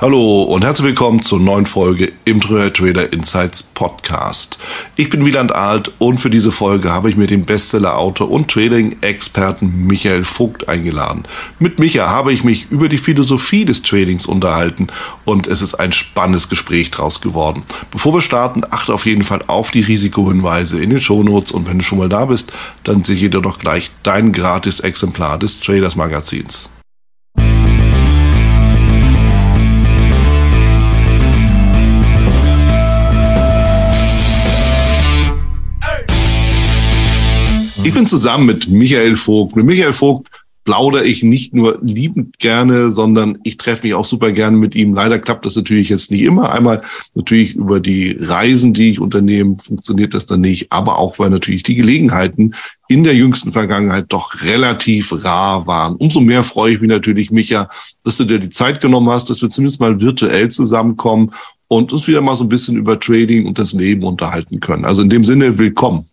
Hallo und herzlich willkommen zur neuen Folge im Treuer Trader Insights Podcast. Ich bin Wieland Alt und für diese Folge habe ich mir den Bestseller-Autor und Trading-Experten Michael Vogt eingeladen. Mit Micha habe ich mich über die Philosophie des Tradings unterhalten und es ist ein spannendes Gespräch draus geworden. Bevor wir starten, achte auf jeden Fall auf die Risikohinweise in den Shownotes und wenn du schon mal da bist, dann sichere doch gleich dein gratis Exemplar des Traders Magazins. Ich bin zusammen mit Michael Vogt. Mit Michael Vogt plaudere ich nicht nur liebend gerne, sondern ich treffe mich auch super gerne mit ihm. Leider klappt das natürlich jetzt nicht immer. Einmal natürlich über die Reisen, die ich unternehme, funktioniert das dann nicht, aber auch weil natürlich die Gelegenheiten in der jüngsten Vergangenheit doch relativ rar waren. Umso mehr freue ich mich natürlich, Micha, dass du dir die Zeit genommen hast, dass wir zumindest mal virtuell zusammenkommen und uns wieder mal so ein bisschen über Trading und das Leben unterhalten können. Also in dem Sinne, willkommen.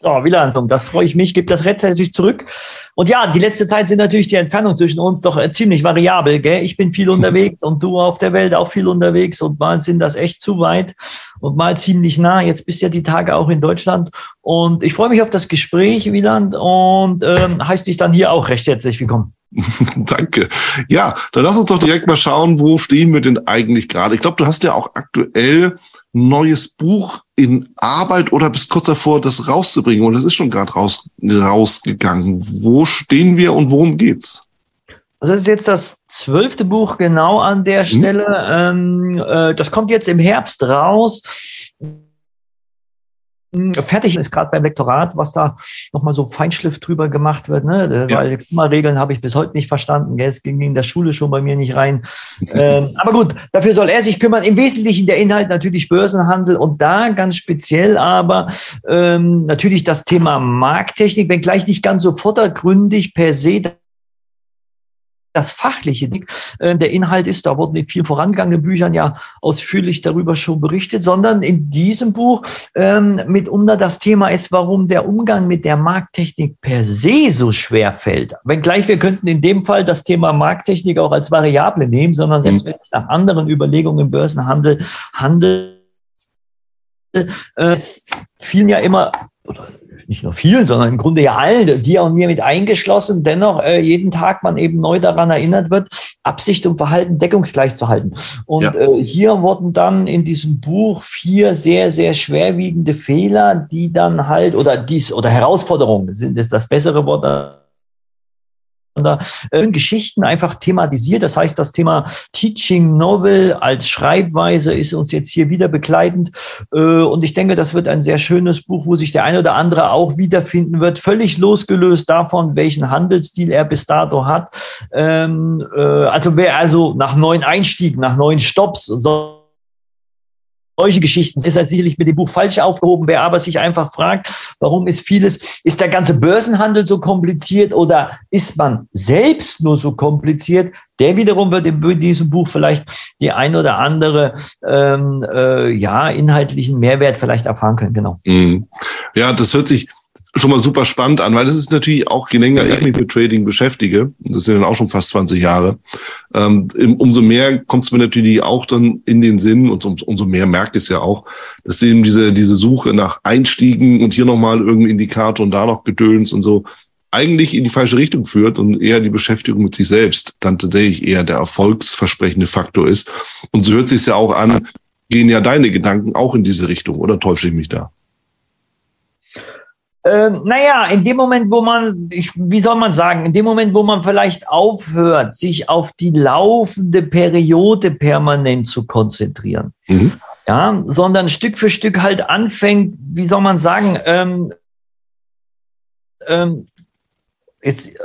So, Wieland, das freue ich mich, gibt das rechtzeitig zurück. Und ja, die letzte Zeit sind natürlich die Entfernungen zwischen uns doch äh, ziemlich variabel. Gell? Ich bin viel unterwegs und du auf der Welt auch viel unterwegs und mal sind das echt zu weit und mal ziemlich nah. Jetzt bist ja die Tage auch in Deutschland und ich freue mich auf das Gespräch, Wieland, und ähm, heißt dich dann hier auch recht herzlich willkommen. Danke. Ja, dann lass uns doch direkt mal schauen, wo stehen wir denn eigentlich gerade? Ich glaube, du hast ja auch aktuell neues Buch in Arbeit oder bist kurz davor, das rauszubringen? Und das ist schon gerade raus, rausgegangen. Wo stehen wir und worum geht's? Also das ist jetzt das zwölfte Buch genau an der hm. Stelle. Mhm. Ähm, äh, das kommt jetzt im Herbst raus. Fertig ist gerade beim Lektorat, was da nochmal so Feinschliff drüber gemacht wird, ne? Ja. weil Klimaregeln habe ich bis heute nicht verstanden. Es ging in der Schule schon bei mir nicht rein. ähm, aber gut, dafür soll er sich kümmern. Im Wesentlichen der Inhalt natürlich Börsenhandel und da ganz speziell aber ähm, natürlich das Thema Markttechnik, wenngleich nicht ganz so vordergründig per se das Fachliche. Äh, der Inhalt ist, da wurden in vielen vorangegangenen Büchern ja ausführlich darüber schon berichtet, sondern in diesem Buch ähm, mitunter das Thema ist, warum der Umgang mit der Markttechnik per se so schwer fällt. Wenngleich wir könnten in dem Fall das Thema Markttechnik auch als Variable nehmen, sondern selbst mhm. wenn ich nach anderen Überlegungen im Börsenhandel handel, äh, es fielen ja immer, oder nicht nur vielen, sondern im Grunde ja allen, dir und mir mit eingeschlossen, dennoch äh, jeden Tag man eben neu daran erinnert wird, Absicht und Verhalten deckungsgleich zu halten. Und ja. äh, hier wurden dann in diesem Buch vier sehr, sehr schwerwiegende Fehler, die dann halt, oder dies, oder Herausforderungen, sind jetzt das bessere Wort, äh, Geschichten einfach thematisiert. Das heißt, das Thema Teaching Novel als Schreibweise ist uns jetzt hier wieder begleitend. Äh, und ich denke, das wird ein sehr schönes Buch, wo sich der eine oder andere auch wiederfinden wird, völlig losgelöst davon, welchen Handelsstil er bis dato hat. Ähm, äh, also wer also nach neuen Einstiegen, nach neuen Stops, soll solche Geschichten ist halt sicherlich mit dem Buch falsch aufgehoben. Wer aber sich einfach fragt, warum ist vieles, ist der ganze Börsenhandel so kompliziert oder ist man selbst nur so kompliziert? Der wiederum wird in diesem Buch vielleicht die ein oder andere ähm, äh, ja inhaltlichen Mehrwert vielleicht erfahren können. Genau. Mhm. Ja, das hört sich schon mal super spannend an, weil das ist natürlich auch, je länger ich mich mit Trading beschäftige, das sind dann auch schon fast 20 Jahre, ähm, umso mehr kommt es mir natürlich auch dann in den Sinn und um, umso mehr merke ich es ja auch, dass eben diese, diese Suche nach Einstiegen und hier nochmal irgendein Indikator und da noch Gedöns und so eigentlich in die falsche Richtung führt und eher die Beschäftigung mit sich selbst dann tatsächlich eher der erfolgsversprechende Faktor ist. Und so hört sich ja auch an, gehen ja deine Gedanken auch in diese Richtung, oder täusche ich mich da? Ähm, naja, in dem Moment, wo man, ich, wie soll man sagen, in dem Moment, wo man vielleicht aufhört, sich auf die laufende Periode permanent zu konzentrieren, mhm. ja, sondern Stück für Stück halt anfängt, wie soll man sagen, ähm, ähm, jetzt, äh,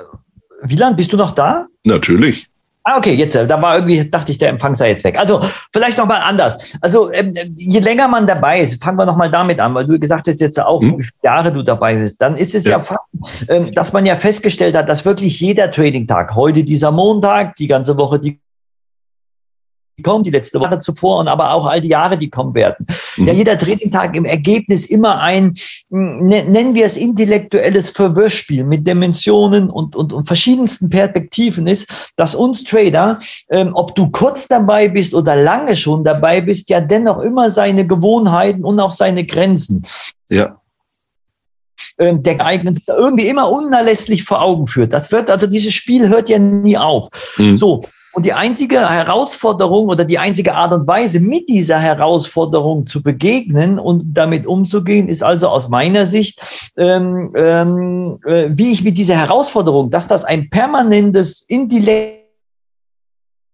Wieland, bist du noch da? Natürlich. Ah, okay, jetzt, äh, da war irgendwie, dachte ich, der Empfang sei jetzt weg. Also, vielleicht nochmal anders. Also, ähm, je länger man dabei ist, fangen wir nochmal damit an, weil du gesagt hast jetzt auch, hm? wie viele Jahre du dabei bist, dann ist es ja, ja Fakt, ähm, dass man ja festgestellt hat, dass wirklich jeder Trading-Tag, heute dieser Montag, die ganze Woche die kommen, die letzte Woche zuvor und aber auch all die Jahre, die kommen werden. Mhm. Ja, jeder Trading-Tag im Ergebnis immer ein, hm, ne, nennen wir es intellektuelles Verwirrspiel mit Dimensionen und, und, und verschiedensten Perspektiven ist, dass uns Trader, ähm, ob du kurz dabei bist oder lange schon dabei bist, ja dennoch immer seine Gewohnheiten und auch seine Grenzen. Ja ähm, der geeignet irgendwie immer unerlässlich vor Augen führt. Das wird, also dieses Spiel hört ja nie auf. Mhm. So. Und die einzige Herausforderung oder die einzige Art und Weise, mit dieser Herausforderung zu begegnen und damit umzugehen, ist also aus meiner Sicht, ähm, ähm, äh, wie ich mit dieser Herausforderung, dass das ein permanentes Intellekt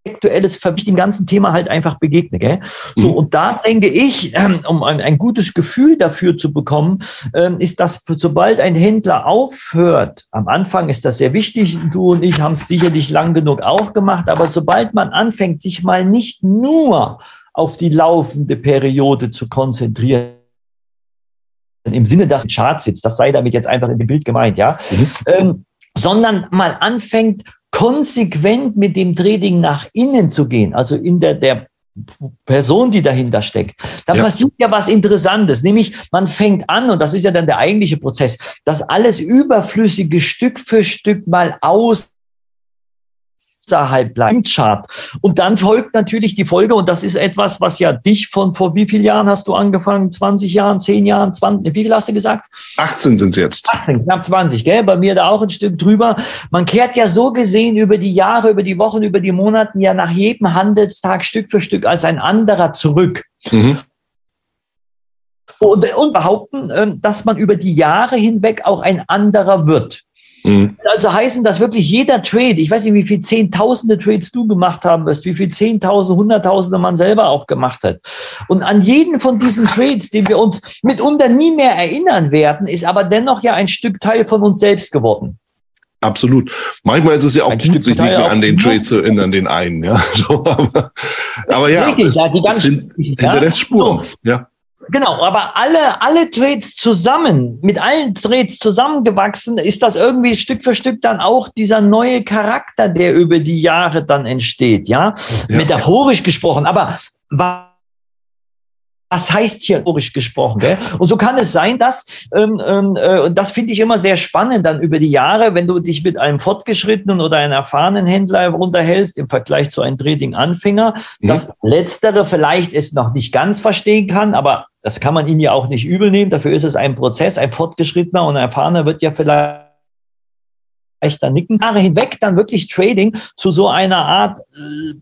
intellektuelles Verwicht dem ganzen Thema halt einfach begegne. Gell? So, mhm. und da denke ich, ähm, um ein, ein, gutes Gefühl dafür zu bekommen, ähm, ist, dass sobald ein Händler aufhört, am Anfang ist das sehr wichtig, du und ich haben es sicherlich lang genug auch gemacht, aber sobald man anfängt, sich mal nicht nur auf die laufende Periode zu konzentrieren, im Sinne, dass ein Chart sitzt, das sei damit jetzt einfach in dem Bild gemeint, ja, mhm. ähm, sondern mal anfängt, konsequent mit dem Trading nach innen zu gehen, also in der, der Person, die dahinter steckt, da ja. passiert ja was Interessantes, nämlich man fängt an, und das ist ja dann der eigentliche Prozess, das alles Überflüssige Stück für Stück mal aus außerhalb bleibt Chart. Und dann folgt natürlich die Folge, und das ist etwas, was ja dich von vor wie vielen Jahren hast du angefangen? 20 Jahren, 10 Jahren, 20, wie viel hast du gesagt? 18 sind es jetzt. 18, knapp 20, gell? Bei mir da auch ein Stück drüber. Man kehrt ja so gesehen über die Jahre, über die Wochen, über die Monate ja nach jedem Handelstag Stück für Stück als ein anderer zurück. Mhm. Und, und behaupten, ähm, dass man über die Jahre hinweg auch ein anderer wird. Mhm. Also heißen, dass wirklich jeder Trade, ich weiß nicht, wie viele Zehntausende Trades du gemacht haben wirst, wie viele Zehntausende, Hunderttausende man selber auch gemacht hat. Und an jeden von diesen Trades, den wir uns mitunter nie mehr erinnern werden, ist aber dennoch ja ein Stück Teil von uns selbst geworden. Absolut. Manchmal ist es ja auch ein gut, Stück sich nicht mehr an den Trade zu erinnern, den einen. Ja, aber, aber ja, Richtig, es, ja, die ganz, sind hinterlässt Spuren. So. Ja. Genau, aber alle, alle Trades zusammen, mit allen Trades zusammengewachsen, ist das irgendwie Stück für Stück dann auch dieser neue Charakter, der über die Jahre dann entsteht, ja? ja. Metaphorisch gesprochen. Aber was was heißt hier historisch gesprochen? Gell? Und so kann es sein, dass, ähm, ähm, äh, und das finde ich immer sehr spannend dann über die Jahre, wenn du dich mit einem fortgeschrittenen oder einem erfahrenen Händler runterhältst im Vergleich zu einem Trading-Anfänger, mhm. dass letztere vielleicht es noch nicht ganz verstehen kann, aber das kann man ihnen ja auch nicht übel nehmen. Dafür ist es ein Prozess, ein fortgeschrittener und ein erfahrener wird ja vielleicht dann nicken. Jahre hinweg dann wirklich Trading zu so einer Art äh,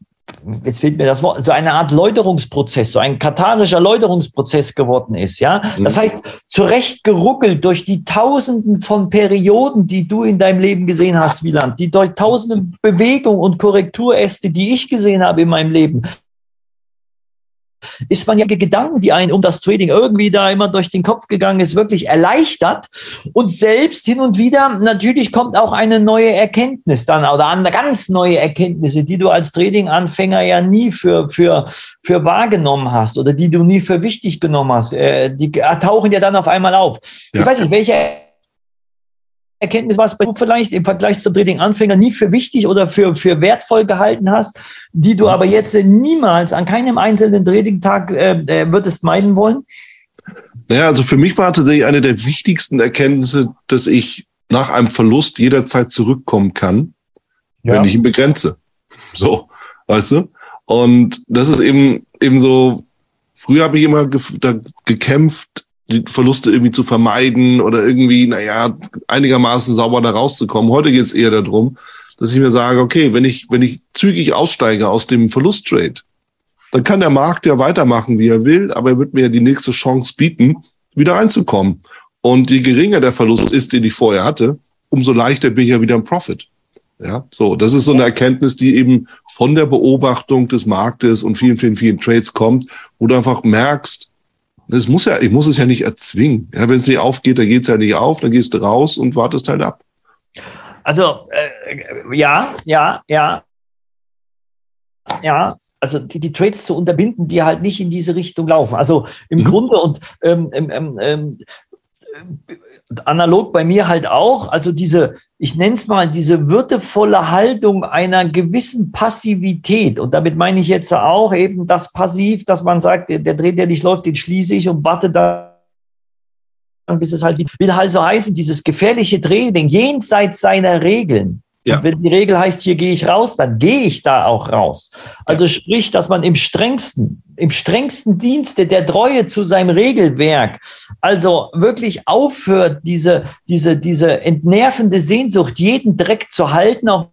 jetzt fehlt mir das Wort, so eine Art Läuterungsprozess, so ein katharischer Läuterungsprozess geworden ist, ja. Mhm. Das heißt, zurecht geruckelt durch die Tausenden von Perioden, die du in deinem Leben gesehen hast, Wieland, die durch tausende Bewegungen und Korrekturäste, die ich gesehen habe in meinem Leben, ist man ja Gedanken, die einen um das Trading irgendwie da immer durch den Kopf gegangen ist, wirklich erleichtert. Und selbst hin und wieder natürlich kommt auch eine neue Erkenntnis dann oder andere ganz neue Erkenntnisse, die du als Trading-Anfänger ja nie für, für, für wahrgenommen hast oder die du nie für wichtig genommen hast. Äh, die tauchen ja dann auf einmal auf. Ja. Ich weiß nicht, welche Erkenntnis, was du vielleicht im Vergleich zum Trading-Anfänger nie für wichtig oder für, für wertvoll gehalten hast, die du aber jetzt niemals an keinem einzelnen Trading-Tag äh, äh, würdest meiden wollen? Naja, also für mich war tatsächlich eine der wichtigsten Erkenntnisse, dass ich nach einem Verlust jederzeit zurückkommen kann, ja. wenn ich ihn begrenze. So, weißt du? Und das ist eben, eben so, früher habe ich immer ge da gekämpft, die Verluste irgendwie zu vermeiden oder irgendwie, naja, einigermaßen sauber da rauszukommen. Heute geht es eher darum, dass ich mir sage, okay, wenn ich, wenn ich zügig aussteige aus dem Verlusttrade, dann kann der Markt ja weitermachen, wie er will, aber er wird mir ja die nächste Chance bieten, wieder reinzukommen. Und je geringer der Verlust ist, den ich vorher hatte, umso leichter bin ich ja wieder im Profit. Ja, so, das ist so eine Erkenntnis, die eben von der Beobachtung des Marktes und vielen, vielen, vielen Trades kommt, wo du einfach merkst, das muss ja, ich muss es ja nicht erzwingen. Ja, wenn es nicht aufgeht, dann geht es ja nicht auf, dann gehst du raus und wartest halt ab. Also äh, ja, ja, ja, ja. Also die, die Trades zu unterbinden, die halt nicht in diese Richtung laufen. Also im mhm. Grunde und ähm, ähm, ähm, analog bei mir halt auch, also diese, ich nenne es mal, diese würdevolle Haltung einer gewissen Passivität. Und damit meine ich jetzt auch eben das Passiv, dass man sagt, der, der Dreh, der nicht läuft, den schließe ich und warte da bis es halt will also heißen, dieses gefährliche Training jenseits seiner Regeln. Ja. Wenn die Regel heißt, hier gehe ich raus, dann gehe ich da auch raus. Also ja. sprich, dass man im strengsten, im strengsten Dienste der Treue zu seinem Regelwerk, also wirklich aufhört, diese, diese, diese entnervende Sehnsucht, jeden Dreck zu halten, auch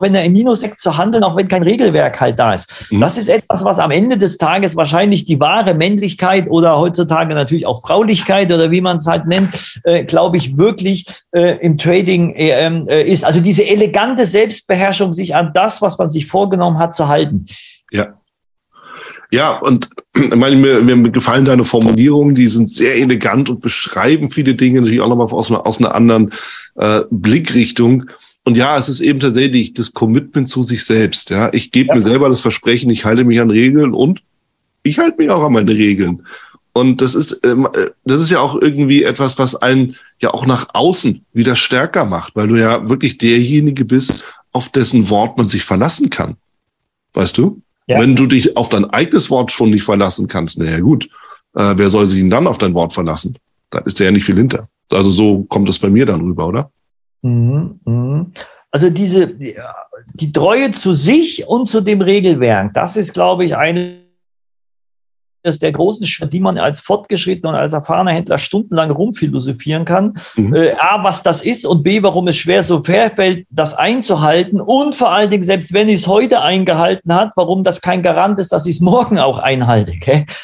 wenn er im Minusekt zu handeln, auch wenn kein Regelwerk halt da ist. Mhm. Das ist etwas, was am Ende des Tages wahrscheinlich die wahre Männlichkeit oder heutzutage natürlich auch Fraulichkeit oder wie man es halt nennt, äh, glaube ich, wirklich äh, im Trading äh, ähm, äh, ist. Also diese elegante Selbstbeherrschung, sich an das, was man sich vorgenommen hat, zu halten. Ja. Ja, und ich meine, mir, mir gefallen deine Formulierungen, die sind sehr elegant und beschreiben viele Dinge natürlich auch nochmal aus, aus einer anderen äh, Blickrichtung. Und ja, es ist eben tatsächlich das Commitment zu sich selbst. Ja, ich gebe ja. mir selber das Versprechen, ich halte mich an Regeln und ich halte mich auch an meine Regeln. Und das ist, ähm, äh, das ist ja auch irgendwie etwas, was einen ja auch nach außen wieder stärker macht, weil du ja wirklich derjenige bist, auf dessen Wort man sich verlassen kann. Weißt du? Ja. Wenn du dich auf dein eigenes Wort schon nicht verlassen kannst, naja gut, äh, wer soll sich denn dann auf dein Wort verlassen? Dann ist da ja nicht viel hinter. Also so kommt es bei mir dann rüber, oder? Mhm, mhm. Also diese, die Treue zu sich und zu dem Regelwerk, das ist, glaube ich, eine der großen Schritte, die man als fortgeschrittener und als erfahrener Händler stundenlang rumphilosophieren kann. Mhm. Äh, A, was das ist und B, warum es schwer so fair fällt, das einzuhalten und vor allen Dingen, selbst wenn ich es heute eingehalten hat, warum das kein Garant ist, dass ich es morgen auch einhalte.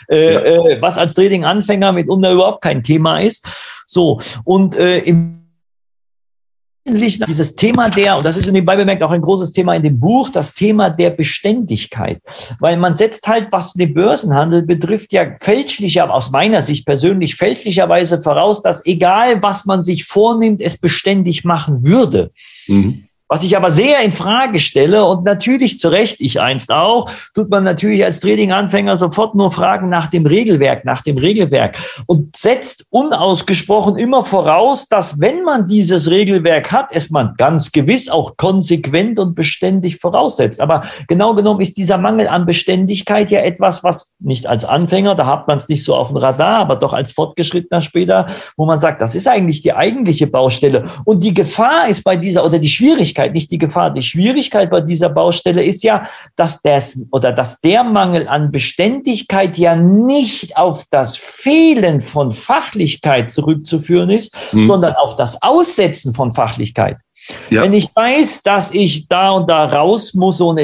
Äh, ja. äh, was als Trading-Anfänger mitunter überhaupt kein Thema ist. So, und äh, im dieses Thema der, und das ist nebenbei bemerkt auch ein großes Thema in dem Buch, das Thema der Beständigkeit. Weil man setzt halt, was den Börsenhandel betrifft, ja fälschlicher, aus meiner Sicht persönlich fälschlicherweise voraus, dass egal was man sich vornimmt, es beständig machen würde. Mhm. Was ich aber sehr in Frage stelle und natürlich zu Recht, ich einst auch, tut man natürlich als Trading-Anfänger sofort nur Fragen nach dem Regelwerk, nach dem Regelwerk und setzt unausgesprochen immer voraus, dass wenn man dieses Regelwerk hat, es man ganz gewiss auch konsequent und beständig voraussetzt. Aber genau genommen ist dieser Mangel an Beständigkeit ja etwas, was nicht als Anfänger, da hat man es nicht so auf dem Radar, aber doch als Fortgeschrittener später, wo man sagt, das ist eigentlich die eigentliche Baustelle. Und die Gefahr ist bei dieser oder die Schwierigkeit, Schwierigkeit, nicht die Gefahr. Die Schwierigkeit bei dieser Baustelle ist ja, dass das oder dass der Mangel an Beständigkeit ja nicht auf das Fehlen von Fachlichkeit zurückzuführen ist, hm. sondern auf das Aussetzen von Fachlichkeit. Ja. Wenn ich weiß, dass ich da und da raus muss und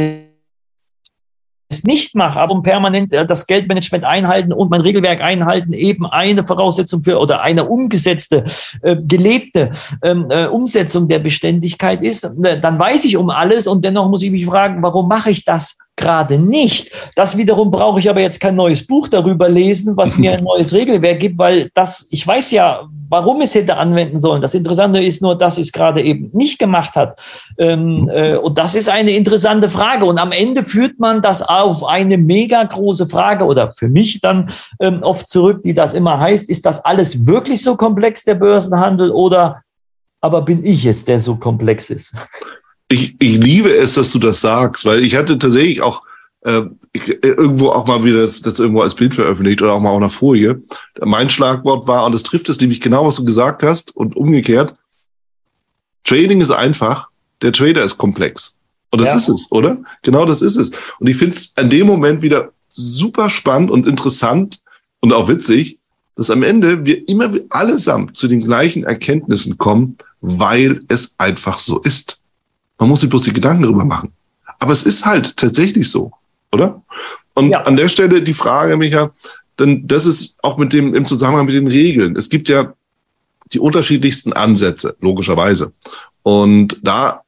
es nicht mache, aber um permanent äh, das Geldmanagement einhalten und mein Regelwerk einhalten, eben eine Voraussetzung für oder eine umgesetzte, äh, gelebte ähm, äh, Umsetzung der Beständigkeit ist, dann weiß ich um alles und dennoch muss ich mich fragen, warum mache ich das gerade nicht. Das wiederum brauche ich aber jetzt kein neues Buch darüber lesen, was mir ein neues Regelwerk gibt, weil das, ich weiß ja, warum es hätte anwenden sollen. Das Interessante ist nur, dass es gerade eben nicht gemacht hat. Ähm, äh, und das ist eine interessante Frage. Und am Ende führt man das auf eine mega große Frage oder für mich dann ähm, oft zurück, die das immer heißt, ist das alles wirklich so komplex, der Börsenhandel, oder aber bin ich es, der so komplex ist? ich, ich liebe es, dass du das sagst, weil ich hatte tatsächlich auch äh, ich, äh, irgendwo auch mal wieder das, das irgendwo als Bild veröffentlicht oder auch mal auf einer Folie. Mein Schlagwort war, und es trifft es nämlich genau, was du gesagt hast, und umgekehrt, Trading ist einfach, der Trader ist komplex. Und das ja. ist es, oder? Genau das ist es. Und ich finde es an dem Moment wieder super spannend und interessant und auch witzig, dass am Ende wir immer allesamt zu den gleichen Erkenntnissen kommen, weil es einfach so ist. Man muss sich bloß die Gedanken darüber machen. Aber es ist halt tatsächlich so, oder? Und ja. an der Stelle die Frage, Micha, denn das ist auch mit dem, im Zusammenhang mit den Regeln. Es gibt ja die unterschiedlichsten Ansätze, logischerweise. Und da,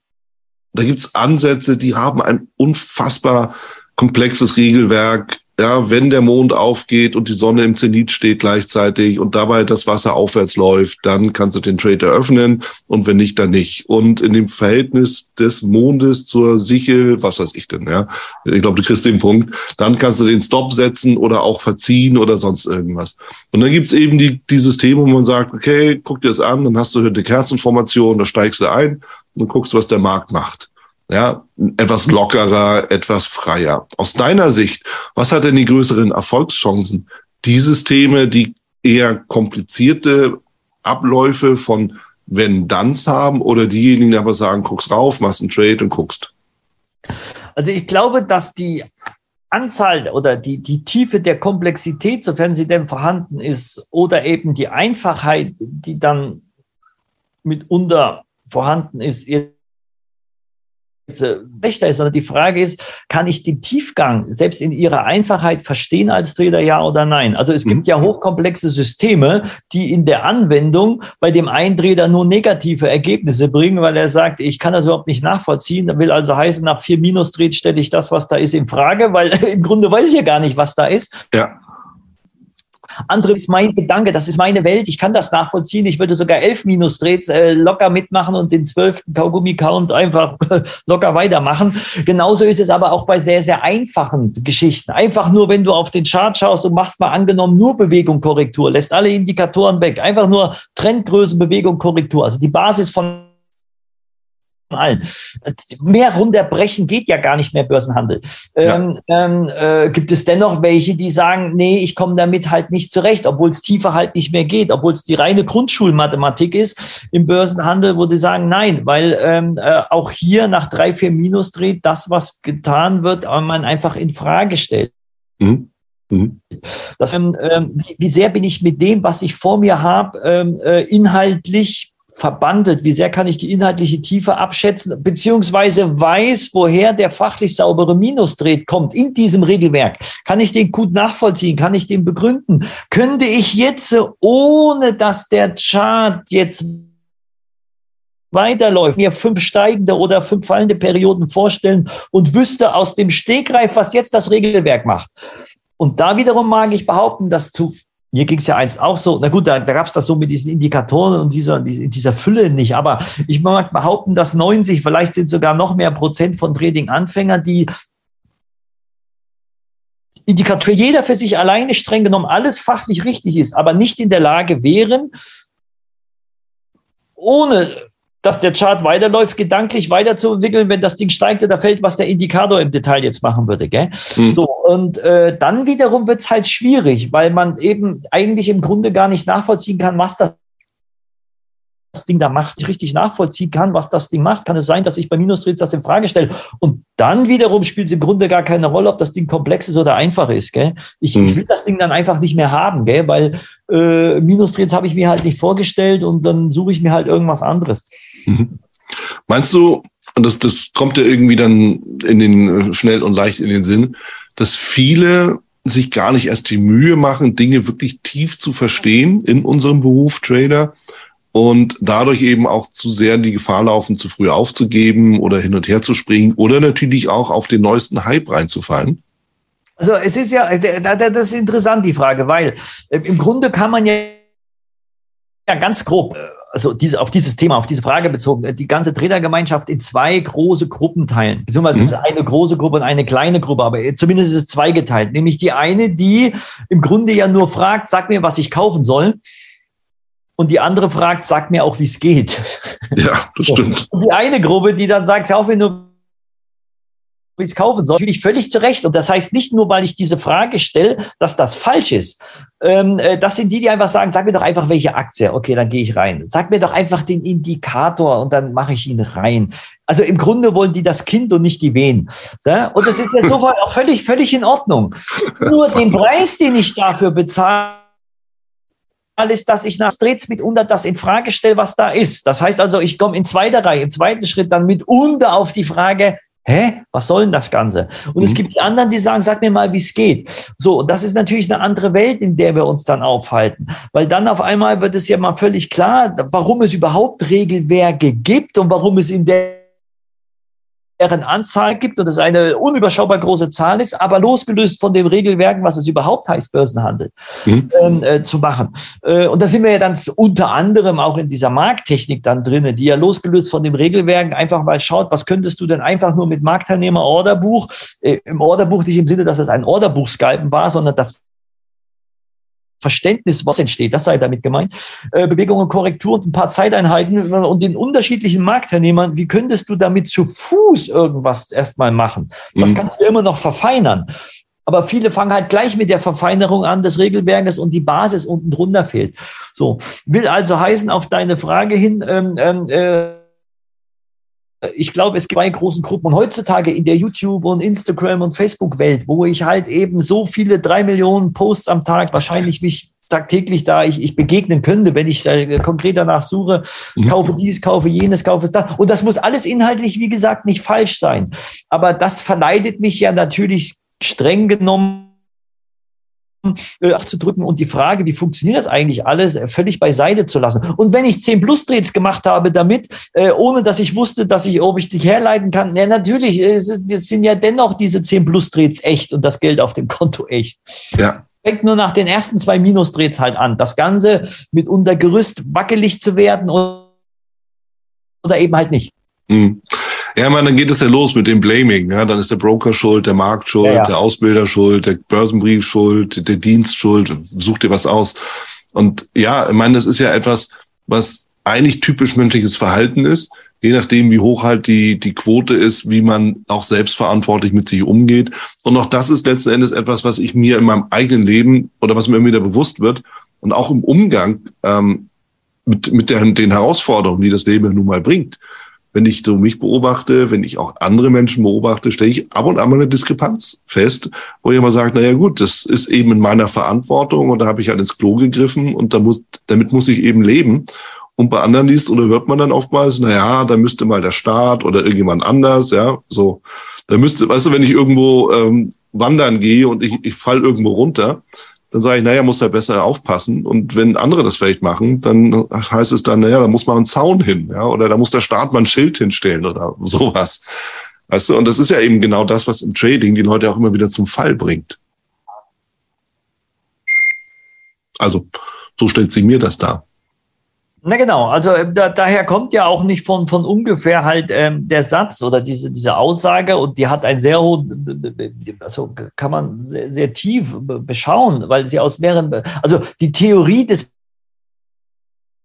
da gibt's Ansätze, die haben ein unfassbar komplexes Regelwerk, ja, wenn der Mond aufgeht und die Sonne im Zenit steht gleichzeitig und dabei das Wasser aufwärts läuft, dann kannst du den Trade eröffnen und wenn nicht, dann nicht. Und in dem Verhältnis des Mondes zur Sichel, was weiß ich denn, ja, ich glaube, du kriegst den Punkt, dann kannst du den Stop setzen oder auch verziehen oder sonst irgendwas. Und dann gibt's eben die, die Systeme, wo man sagt, okay, guck dir das an, dann hast du eine Kerzenformation, da steigst du ein und guckst, was der Markt macht ja, etwas lockerer, etwas freier. Aus deiner Sicht, was hat denn die größeren Erfolgschancen? Die Systeme, die eher komplizierte Abläufe von wenn Danns haben oder diejenigen, die aber sagen, guckst rauf, machst einen Trade und guckst? Also ich glaube, dass die Anzahl oder die, die Tiefe der Komplexität, sofern sie denn vorhanden ist, oder eben die Einfachheit, die dann mitunter vorhanden ist, schlechter ist, sondern die Frage ist, kann ich den Tiefgang selbst in ihrer Einfachheit verstehen als Trader, ja oder nein? Also es gibt mhm. ja hochkomplexe Systeme, die in der Anwendung bei dem einen Trader nur negative Ergebnisse bringen, weil er sagt, ich kann das überhaupt nicht nachvollziehen. Das will also heißen, nach vier Minus-Trades stelle ich das, was da ist, in Frage, weil im Grunde weiß ich ja gar nicht, was da ist. Ja. Andere ist mein Gedanke, das ist meine Welt, ich kann das nachvollziehen. Ich würde sogar elf Minus-Drehs äh, locker mitmachen und den zwölften Kaugummi-Count einfach locker weitermachen. Genauso ist es aber auch bei sehr, sehr einfachen Geschichten. Einfach nur, wenn du auf den Chart schaust und machst mal angenommen nur Bewegung, Korrektur, lässt alle Indikatoren weg. Einfach nur Trendgrößen, Bewegung, Korrektur. Also die Basis von allen. Mehr runterbrechen geht ja gar nicht mehr Börsenhandel. Ja. Ähm, ähm, äh, gibt es dennoch welche, die sagen, nee, ich komme damit halt nicht zurecht, obwohl es tiefer halt nicht mehr geht, obwohl es die reine Grundschulmathematik ist im Börsenhandel, wo die sagen, nein, weil ähm, äh, auch hier nach drei, vier Minus dreht das, was getan wird, man einfach in Frage stellt. Mhm. Mhm. Das, ähm, wie, wie, sehr bin ich mit dem, was ich vor mir habe, ähm, äh, inhaltlich verbandelt, wie sehr kann ich die inhaltliche Tiefe abschätzen, beziehungsweise weiß, woher der fachlich saubere Minusdreht kommt in diesem Regelwerk. Kann ich den gut nachvollziehen? Kann ich den begründen? Könnte ich jetzt, ohne dass der Chart jetzt weiterläuft, mir fünf steigende oder fünf fallende Perioden vorstellen und wüsste aus dem Stegreif, was jetzt das Regelwerk macht. Und da wiederum mag ich behaupten, dass zu mir ging es ja einst auch so, na gut, da, da gab es das so mit diesen Indikatoren und dieser, dieser Fülle nicht, aber ich mag behaupten, dass 90, vielleicht sind sogar noch mehr Prozent von Trading-Anfängern, die Indikator jeder für sich alleine streng genommen alles fachlich richtig ist, aber nicht in der Lage wären, ohne dass der Chart weiterläuft, gedanklich weiterzuentwickeln, wenn das Ding steigt oder fällt, was der Indikator im Detail jetzt machen würde. Gell? Mhm. So, und äh, dann wiederum wird es halt schwierig, weil man eben eigentlich im Grunde gar nicht nachvollziehen kann, was das das Ding da macht, nicht richtig nachvollziehen kann, was das Ding macht, kann es sein, dass ich bei Minustrades das in Frage stelle. Und dann wiederum spielt es im Grunde gar keine Rolle, ob das Ding komplex ist oder einfach ist. Gell? Ich, mhm. ich will das Ding dann einfach nicht mehr haben, gell? weil äh, Minustrades habe ich mir halt nicht vorgestellt und dann suche ich mir halt irgendwas anderes. Mhm. Meinst du, und das, das kommt ja irgendwie dann in den schnell und leicht in den Sinn, dass viele sich gar nicht erst die Mühe machen, Dinge wirklich tief zu verstehen in unserem Beruf Trader und dadurch eben auch zu sehr in die Gefahr laufen, zu früh aufzugeben oder hin und her zu springen oder natürlich auch auf den neuesten Hype reinzufallen? Also es ist ja, das ist interessant, die Frage, weil äh, im Grunde kann man ja ganz grob äh, also diese, auf dieses Thema, auf diese Frage bezogen, äh, die ganze Trainergemeinschaft in zwei große Gruppen teilen. Beziehungsweise mhm. es ist eine große Gruppe und eine kleine Gruppe, aber zumindest ist es zweigeteilt. Nämlich die eine, die im Grunde ja nur fragt, sag mir, was ich kaufen soll. Und die andere fragt, sag mir auch, wie es geht. Ja, das stimmt. Und die eine Gruppe, die dann sagt, kauf mir nur wie es kaufen soll, natürlich völlig zu Recht. Und das heißt nicht nur, weil ich diese Frage stelle, dass das falsch ist. Ähm, äh, das sind die, die einfach sagen, sag mir doch einfach, welche Aktie. Okay, dann gehe ich rein. Sag mir doch einfach den Indikator und dann mache ich ihn rein. Also im Grunde wollen die das Kind und nicht die Wehen. Und das ist ja sofort auch völlig, völlig in Ordnung. Nur den Preis, den ich dafür bezahle, ist, dass ich nach Streets mitunter das in Frage stelle, was da ist. Das heißt also, ich komme in zweiter Reihe, im zweiten Schritt dann mitunter auf die Frage, hä, was soll denn das Ganze? Und mhm. es gibt die anderen, die sagen, sag mir mal, wie es geht. So, und das ist natürlich eine andere Welt, in der wir uns dann aufhalten. Weil dann auf einmal wird es ja mal völlig klar, warum es überhaupt Regelwerke gibt und warum es in der Anzahl gibt und es eine unüberschaubar große Zahl ist, aber losgelöst von dem Regelwerk, was es überhaupt heißt, Börsenhandel mhm. Ähm, äh, zu machen. Äh, und da sind wir ja dann unter anderem auch in dieser Markttechnik dann drinne, die ja losgelöst von dem Regelwerk einfach mal schaut, was könntest du denn einfach nur mit Marktteilnehmer Orderbuch, äh, im Orderbuch nicht im Sinne, dass es ein Orderbuch skypen war, sondern das Verständnis, was entsteht, das sei damit gemeint, äh, Bewegungen, Korrektur und ein paar Zeiteinheiten und den unterschiedlichen Marktteilnehmern, wie könntest du damit zu Fuß irgendwas erstmal machen? Das mhm. kannst du immer noch verfeinern. Aber viele fangen halt gleich mit der Verfeinerung an des Regelwerkes und die Basis unten drunter fehlt. So, will also heißen, auf deine Frage hin, ähm, ähm äh, ich glaube, es gibt zwei großen Gruppen und heutzutage in der YouTube und Instagram und Facebook Welt, wo ich halt eben so viele drei Millionen Posts am Tag wahrscheinlich mich tagtäglich da ich, ich begegnen könnte, wenn ich da konkret danach suche, mhm. kaufe dies, kaufe jenes, kaufe das. Und das muss alles inhaltlich, wie gesagt, nicht falsch sein. Aber das verleitet mich ja natürlich streng genommen aufzudrücken und die Frage, wie funktioniert das eigentlich alles, äh, völlig beiseite zu lassen. Und wenn ich 10 plus Drehs gemacht habe damit, äh, ohne dass ich wusste, dass ich, ob ich dich herleiten kann, ja natürlich, es sind ja dennoch diese 10 plus Drehs echt und das Geld auf dem Konto echt. Ja. Fängt nur nach den ersten zwei Minusdrehs halt an. Das Ganze mit unter Gerüst wackelig zu werden oder eben halt nicht. Mhm. Ja, man, dann geht es ja los mit dem Blaming. Ja? Dann ist der Broker schuld, der Markt schuld, ja, ja. der Ausbilder schuld, der Börsenbrief schuld, der Dienst schuld. Such dir was aus. Und ja, ich meine, das ist ja etwas, was eigentlich typisch menschliches Verhalten ist. Je nachdem, wie hoch halt die, die Quote ist, wie man auch selbstverantwortlich mit sich umgeht. Und auch das ist letzten Endes etwas, was ich mir in meinem eigenen Leben oder was mir immer wieder bewusst wird und auch im Umgang ähm, mit, mit der, den Herausforderungen, die das Leben nun mal bringt wenn ich so mich beobachte, wenn ich auch andere Menschen beobachte, stelle ich ab und an mal eine Diskrepanz fest, wo ich immer sage, na ja gut, das ist eben in meiner Verantwortung und da habe ich halt ins Klo gegriffen und da muss, damit muss ich eben leben. Und bei anderen liest oder hört man dann oftmals, na ja, da müsste mal der Staat oder irgendjemand anders, ja, so. Da müsste, weißt du, wenn ich irgendwo ähm, wandern gehe und ich, ich fall irgendwo runter, dann sage ich, naja, muss er besser aufpassen. Und wenn andere das vielleicht machen, dann heißt es dann, naja, da muss man einen Zaun hin, ja, oder da muss der Staat mal ein Schild hinstellen oder sowas. Weißt du, und das ist ja eben genau das, was im Trading die Leute auch immer wieder zum Fall bringt. Also, so stellt sie mir das dar. Na genau, also äh, da, daher kommt ja auch nicht von, von ungefähr halt ähm, der Satz oder diese, diese Aussage und die hat ein sehr hohes, also kann man sehr, sehr tief beschauen, weil sie aus mehreren, also die Theorie des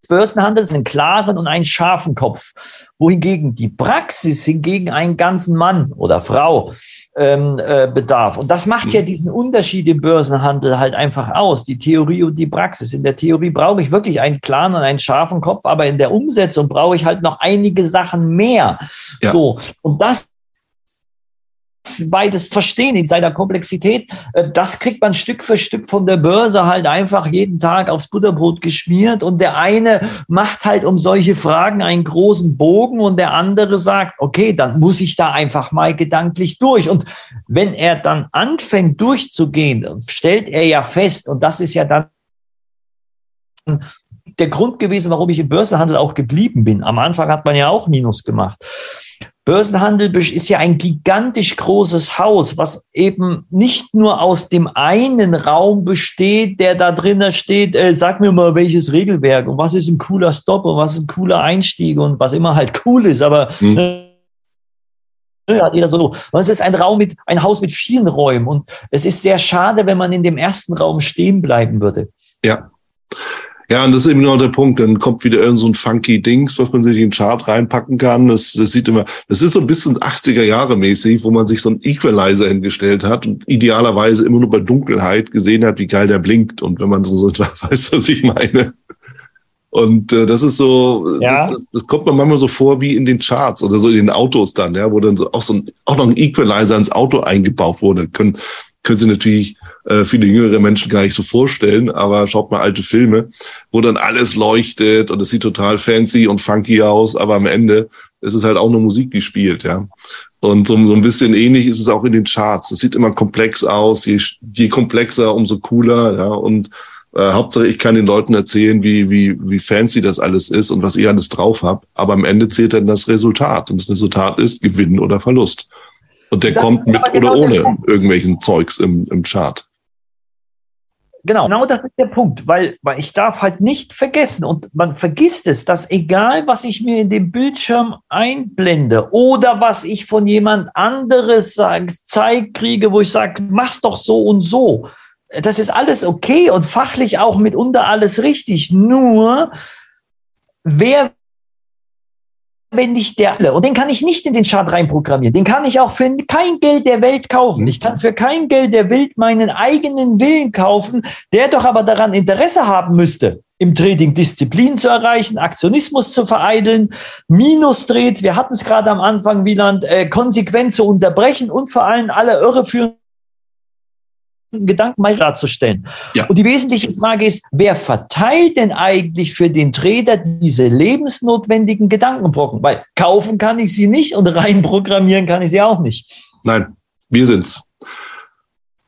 Börsenhandels einen klaren und einen scharfen Kopf, wohingegen die Praxis hingegen einen ganzen Mann oder Frau ähm, äh, bedarf. Und das macht ja mhm. diesen Unterschied im Börsenhandel halt einfach aus, die Theorie und die Praxis. In der Theorie brauche ich wirklich einen klaren und einen scharfen Kopf, aber in der Umsetzung brauche ich halt noch einige Sachen mehr. Ja. So. Und das beides verstehen in seiner Komplexität. Äh, das kriegt man Stück für Stück von der Börse halt einfach jeden Tag aufs Butterbrot geschmiert. Und der eine macht halt um solche Fragen einen großen Bogen und der andere sagt, okay, dann muss ich da einfach mal gedanklich durch. Und wenn er dann anfängt durchzugehen, stellt er ja fest, und das ist ja dann der Grund gewesen, warum ich im Börsenhandel auch geblieben bin. Am Anfang hat man ja auch Minus gemacht Börsenhandel ist ja ein gigantisch großes Haus, was eben nicht nur aus dem einen Raum besteht, der da drinnen steht, äh, sag mir mal, welches Regelwerk und was ist ein cooler Stop und was ist ein cooler Einstieg und was immer halt cool ist, aber mhm. äh, hat jeder so. es ist ein Raum mit, ein Haus mit vielen Räumen und es ist sehr schade, wenn man in dem ersten Raum stehen bleiben würde. Ja. Ja, und das ist eben genau der Punkt. Dann kommt wieder irgend so ein funky Dings, was man sich in den Chart reinpacken kann. Das, das sieht immer, das ist so ein bisschen 80er Jahre mäßig, wo man sich so einen Equalizer hingestellt hat und idealerweise immer nur bei Dunkelheit gesehen hat, wie geil der blinkt. Und wenn man so weiß, was ich meine. Und äh, das ist so, ja. das, das kommt man manchmal so vor wie in den Charts oder so in den Autos dann, ja, wo dann so auch so ein, auch noch ein Equalizer ins Auto eingebaut wurde. Können, können Sie natürlich äh, viele jüngere Menschen gar nicht so vorstellen, aber schaut mal alte Filme, wo dann alles leuchtet und es sieht total fancy und funky aus, aber am Ende ist es halt auch nur Musik, die spielt, ja. Und so, so ein bisschen ähnlich ist es auch in den Charts. Es sieht immer komplex aus, je, je komplexer, umso cooler, ja. Und Äh, Hauptsache, ich kann den Leuten erzählen, wie, wie, wie fancy das alles ist und was ich alles drauf habe. Aber am Ende zählt dann das Resultat. Und das Resultat ist Gewinn oder Verlust. Und der kommt mit genau oder ohne irgendwelchen Zeugs im, im Chart. Genau, genau das ist der Punkt, weil, weil ich darf halt nicht vergessen und man vergisst es, dass egal was ich mir in dem Bildschirm einblende oder was ich von jemand anderes zeigt kriege, wo ich sage, mach's doch so und so, das ist alles okay und fachlich auch mitunter alles richtig. Nur wer wenn nicht der alle. Und den kann ich nicht in den Chart reinprogrammieren. Den kann ich auch für kein Geld der Welt kaufen. Ich kann für kein Geld der Welt meinen eigenen Willen kaufen, der doch aber daran Interesse haben müsste, im Trading Disziplin zu erreichen, Aktionismus zu vereiteln, Minus dreht, wir hatten es gerade am Anfang, Wieland, äh, konsequent zu unterbrechen und vor allem alle irreführenden Gedanken mal darzustellen. Ja. Und die wesentliche Frage ist, wer verteilt denn eigentlich für den Trader diese lebensnotwendigen Gedankenbrocken? Weil kaufen kann ich sie nicht und reinprogrammieren kann ich sie auch nicht. Nein, wir sind's.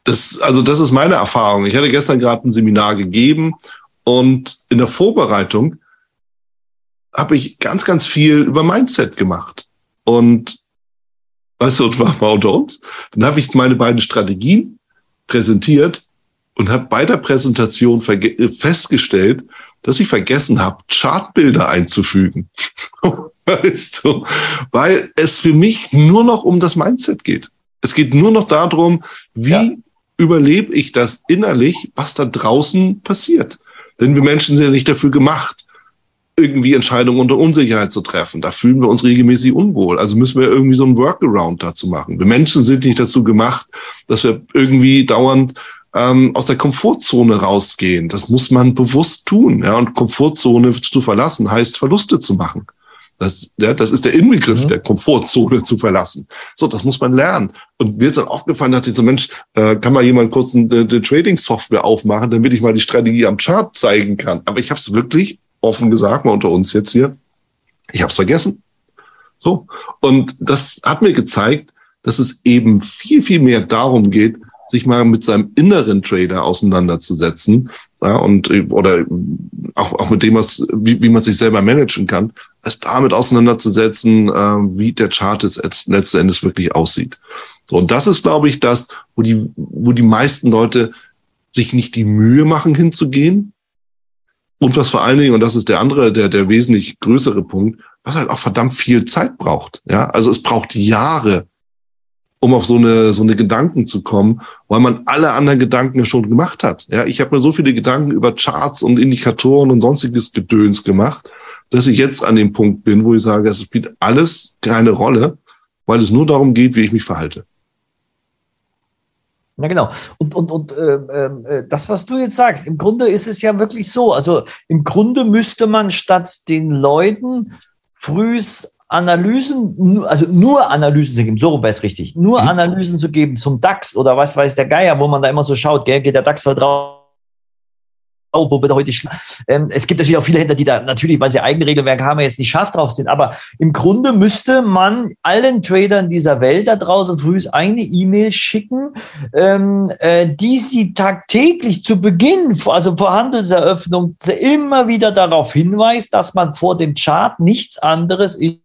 Das, also das ist meine Erfahrung. Ich hatte gestern gerade ein Seminar gegeben und in der Vorbereitung habe ich ganz, ganz viel über Mindset gemacht. Und weißt du, und war mal unter uns. Dann habe ich meine beiden Strategien präsentiert und habe bei der Präsentation äh, festgestellt, dass ich vergessen habe, Chartbilder einzufügen. weißt du? Weil es für mich nur noch um das Mindset geht. Es geht nur noch darum, wie ja. überlebe ich das innerlich, was da draußen passiert. Denn wir Menschen sind ja nicht dafür gemacht, irgendwie Entscheidungen unter Unsicherheit zu treffen. Da fühlen wir uns regelmäßig unwohl. Also müssen wir irgendwie so ein Workaround dazu machen. Wir Menschen sind nicht dazu gemacht, dass wir irgendwie dauernd ähm, aus der Komfortzone rausgehen. Das muss man bewusst tun. Ja? Und Komfortzone zu verlassen heißt Verluste zu machen. Das, ja, das ist der Inbegriff mhm. der Komfortzone zu verlassen. So, das muss man lernen. Und mir ist dann aufgefallen, dass so Mensch, äh, kann mal jemand kurz eine, eine Trading-Software aufmachen, damit ich mal die Strategie am Chart zeigen kann. Aber ich habe es wirklich offen gesagt, mal unter uns jetzt hier, ich habe es vergessen. So. Und das hat mir gezeigt, dass es eben viel, viel mehr darum geht, sich mal mit seinem inneren Trader auseinanderzusetzen ja, und oder auch, auch mit dem, was, wie, wie man sich selber managen kann, es damit auseinanderzusetzen, äh, wie der Chart jetzt letzten Endes wirklich aussieht. So, und das ist, glaube ich, das, wo die, wo die meisten Leute sich nicht die Mühe machen, hinzugehen, und was vor allen Dingen, und das ist der andere, der, der wesentlich größere Punkt, was halt auch verdammt viel Zeit braucht. Ja, also es braucht Jahre, um auf so eine, so eine Gedanken zu kommen, weil man alle anderen Gedanken schon gemacht hat. Ja, ich habe mir so viele Gedanken über Charts und Indikatoren und sonstiges Gedöns gemacht, dass ich jetzt an dem Punkt bin, wo ich sage, es spielt alles keine Rolle, weil es nur darum geht, wie ich mich verhalte. Ja, genau. Und, und, und äh, äh, das, was du jetzt sagst, im Grunde ist es ja wirklich so. Also im Grunde müsste man statt den Leuten frühs Analysen, also nur Analysen zu geben, so rum wäre es richtig, nur mhm. Analysen zu geben zum DAX oder was weiß der Geier, wo man da immer so schaut, gell, geht der DAX heute drauf wo wird heute ähm, Es gibt natürlich auch viele Händler, die da natürlich, weil sie eigene Regelwerke haben, jetzt nicht scharf drauf sind. Aber im Grunde müsste man allen Tradern dieser Welt da draußen früh eine E-Mail schicken, ähm, äh, die sie tagtäglich zu Beginn, also vor Handelseröffnung, immer wieder darauf hinweist, dass man vor dem Chart nichts anderes ist